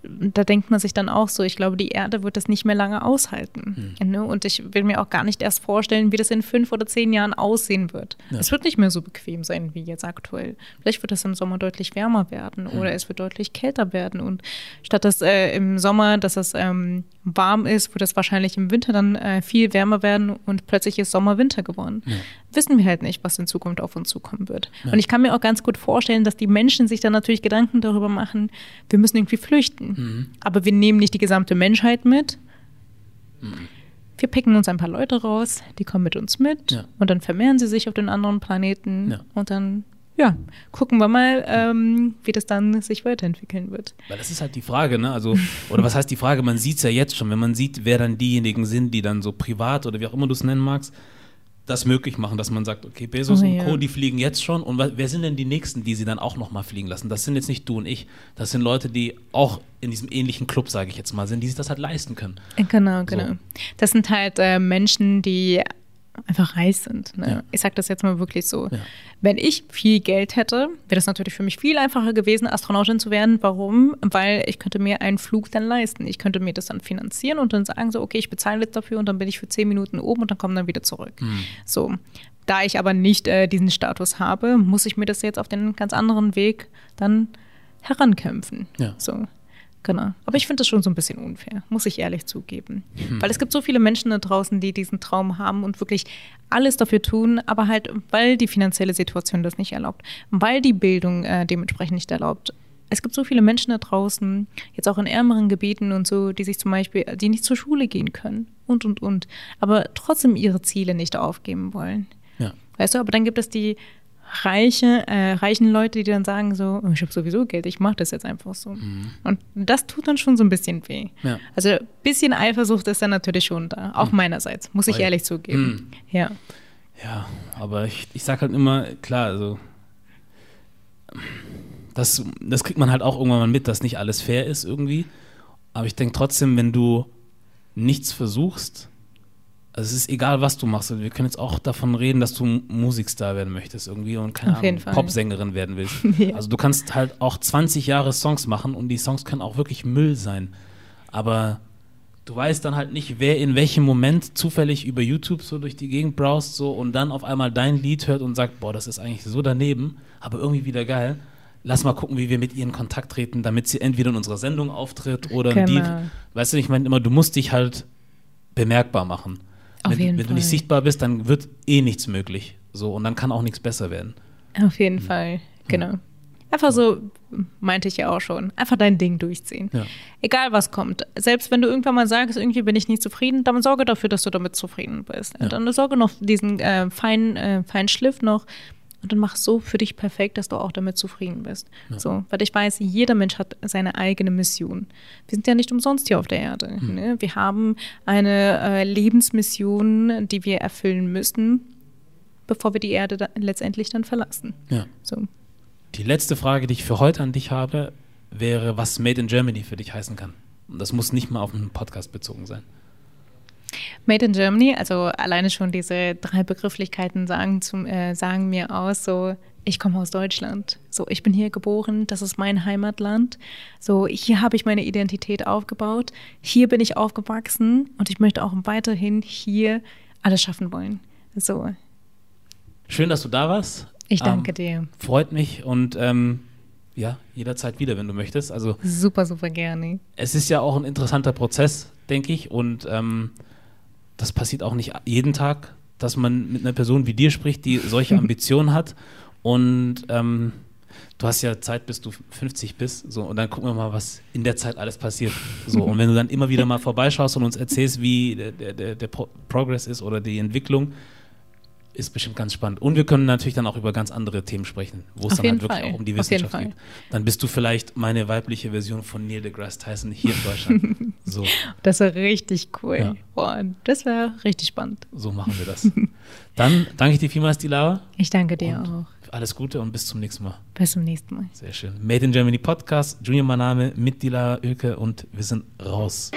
da denkt man sich dann auch so, ich glaube, die Erde wird das nicht mehr lange aushalten. Hm. Ne? Und ich will mir auch gar nicht erst vorstellen, wie das in fünf oder zehn Jahren aussehen wird. Ja. Es wird nicht mehr so bequem sein wie jetzt aktuell. Vielleicht wird es im Sommer deutlich wärmer werden Hm. oder es wird deutlich kälter werden. Und statt dass äh, im Sommer, dass es ähm, warm ist, wird es wahrscheinlich im Winter dann äh, viel wärmer werden und plötzlich ist Sommer Winter geworden. Ja. Wissen wir halt nicht, was in Zukunft auf uns zukommen wird. Ja. Und ich kann mir auch ganz gut vorstellen, dass die Menschen sich dann natürlich Gedanken darüber machen, wir müssen irgendwie flüchten. Mhm. Aber wir nehmen nicht die gesamte Menschheit mit. Wir picken uns ein paar Leute raus, die kommen mit uns mit Ja. und dann vermehren sie sich auf den anderen Planeten und dann, ja, gucken wir mal, ähm, wie das dann sich weiterentwickeln wird. Weil das ist halt die Frage, ne? Also, oder was heißt die Frage? Man sieht es ja jetzt schon, wenn man sieht, wer dann diejenigen sind, die dann so privat oder wie auch immer du es nennen magst, das möglich machen, dass man sagt, okay, Bezos Oh, und ja. Co., die fliegen jetzt schon. Und wer sind denn die Nächsten, die sie dann auch nochmal fliegen lassen? Das sind jetzt nicht du und ich. Das sind Leute, die auch in diesem ähnlichen Club, sage ich jetzt mal, sind, die sich das halt leisten können. Genau, genau. So. Das sind halt äh, Menschen, die einfach reich sind. Ne? Ja. Ich sage das jetzt mal wirklich so. Ja. Wenn ich viel Geld hätte, wäre das natürlich für mich viel einfacher gewesen, Astronautin zu werden. Warum? Weil ich könnte mir einen Flug dann leisten. Ich könnte mir das dann finanzieren und dann sagen so, okay, ich bezahle jetzt dafür und dann bin ich für zehn Minuten oben und dann komme dann wieder zurück. Hm. So. Da ich aber nicht äh, diesen Status habe, muss ich mir das jetzt auf den ganz anderen Weg dann herankämpfen. Ja. So. Genau. Aber ich finde das schon so ein bisschen unfair, muss ich ehrlich zugeben. Weil es gibt so viele Menschen da draußen, die diesen Traum haben und wirklich alles dafür tun, aber halt, weil die finanzielle Situation das nicht erlaubt, weil die Bildung äh, dementsprechend nicht erlaubt. Es gibt so viele Menschen da draußen, jetzt auch in ärmeren Gebieten und so, die sich zum Beispiel, die nicht zur Schule gehen können und, und, und, aber trotzdem ihre Ziele nicht aufgeben wollen. Ja. Weißt du, aber dann gibt es die reiche, äh, reichen Leute, die dann sagen so, oh, ich habe sowieso Geld, ich mache das jetzt einfach so. Und das tut dann schon so ein bisschen weh. Ja. Also ein bisschen Eifersucht ist dann natürlich schon da, auch meinerseits, muss ich Oi. ehrlich zugeben. Ja. Ja, aber ich, ich sag halt immer, klar, also das, das kriegt man halt auch irgendwann mal mit, dass nicht alles fair ist irgendwie. Aber ich denke trotzdem, wenn du nichts versuchst, Also es ist egal, was du machst. Wir können jetzt auch davon reden, dass du Musikstar werden möchtest irgendwie und keine Ahnung, Popsängerin werden willst. ja. Also du kannst halt auch 20 Jahre Songs machen und die Songs können auch wirklich Müll sein. Aber du weißt dann halt nicht, wer in welchem Moment zufällig über YouTube so durch die Gegend browst so und dann auf einmal dein Lied hört und sagt, boah, das ist eigentlich so daneben, aber irgendwie wieder geil. Lass mal gucken, wie wir mit ihr in Kontakt treten, damit sie entweder in unserer Sendung auftritt oder genau. die. Weißt du, ich meine immer, du musst dich halt bemerkbar machen. Auf wenn, jeden wenn Fall. du nicht sichtbar bist, dann wird eh nichts möglich. So, und dann kann auch nichts besser werden. Auf jeden mhm. Fall, genau. Einfach so, meinte ich ja auch schon, einfach dein Ding durchziehen. Ja. Egal was kommt. Selbst wenn du irgendwann mal sagst, irgendwie bin ich nicht zufrieden, dann sorge dafür, dass du damit zufrieden bist. Ja. Dann sorge noch diesen äh, feinen, äh, feinen Schliff noch und dann mach so für dich perfekt, dass du auch damit zufrieden bist. Ja. So, weil ich weiß, jeder Mensch hat seine eigene Mission. Wir sind ja nicht umsonst hier auf der Erde. Mhm. Ne? Wir haben eine äh, Lebensmission, die wir erfüllen müssen, bevor wir die Erde da letztendlich dann verlassen. Ja. So. Die letzte Frage, die ich für heute an dich habe, wäre, was Made in Germany für dich heißen kann. Und das muss nicht mal auf einen Podcast bezogen sein. Made in Germany, also alleine schon diese drei Begrifflichkeiten sagen, zum, äh, sagen mir aus, so ich komme aus Deutschland. So, ich bin hier geboren, das ist mein Heimatland. So, hier habe ich meine Identität aufgebaut. Hier bin ich aufgewachsen und ich möchte auch weiterhin hier alles schaffen wollen. So. Schön, dass du da warst. Ich danke ähm, dir. Freut mich und ähm, ja, jederzeit wieder, wenn du möchtest. Also super, super gerne. Es ist ja auch ein interessanter Prozess, denke ich, und ähm, das passiert auch nicht jeden Tag, dass man mit einer Person wie dir spricht, die solche Ambitionen hat. Und ähm, du hast ja Zeit, bis du 50 bist. So, und dann gucken wir mal, was in der Zeit alles passiert. So, und wenn du dann immer wieder mal vorbeischaust und uns erzählst, wie der, der, der Progress ist oder die Entwicklung, ist bestimmt ganz spannend. Und wir können natürlich dann auch über ganz andere Themen sprechen, wo es dann halt wirklich Fall. auch um die Wissenschaft geht. Dann bist du vielleicht meine weibliche Version von Neil deGrasse Tyson hier in Deutschland. so. Das wäre richtig cool. Ja. Boah, das wäre richtig spannend. So machen wir das. dann danke ich dir vielmals, Dilara. Ich danke dir und auch. Alles Gute und bis zum nächsten Mal. Bis zum nächsten Mal. Sehr schön. Made in Germany Podcast, Junior Maname mit Dilara Oelke und wir sind raus.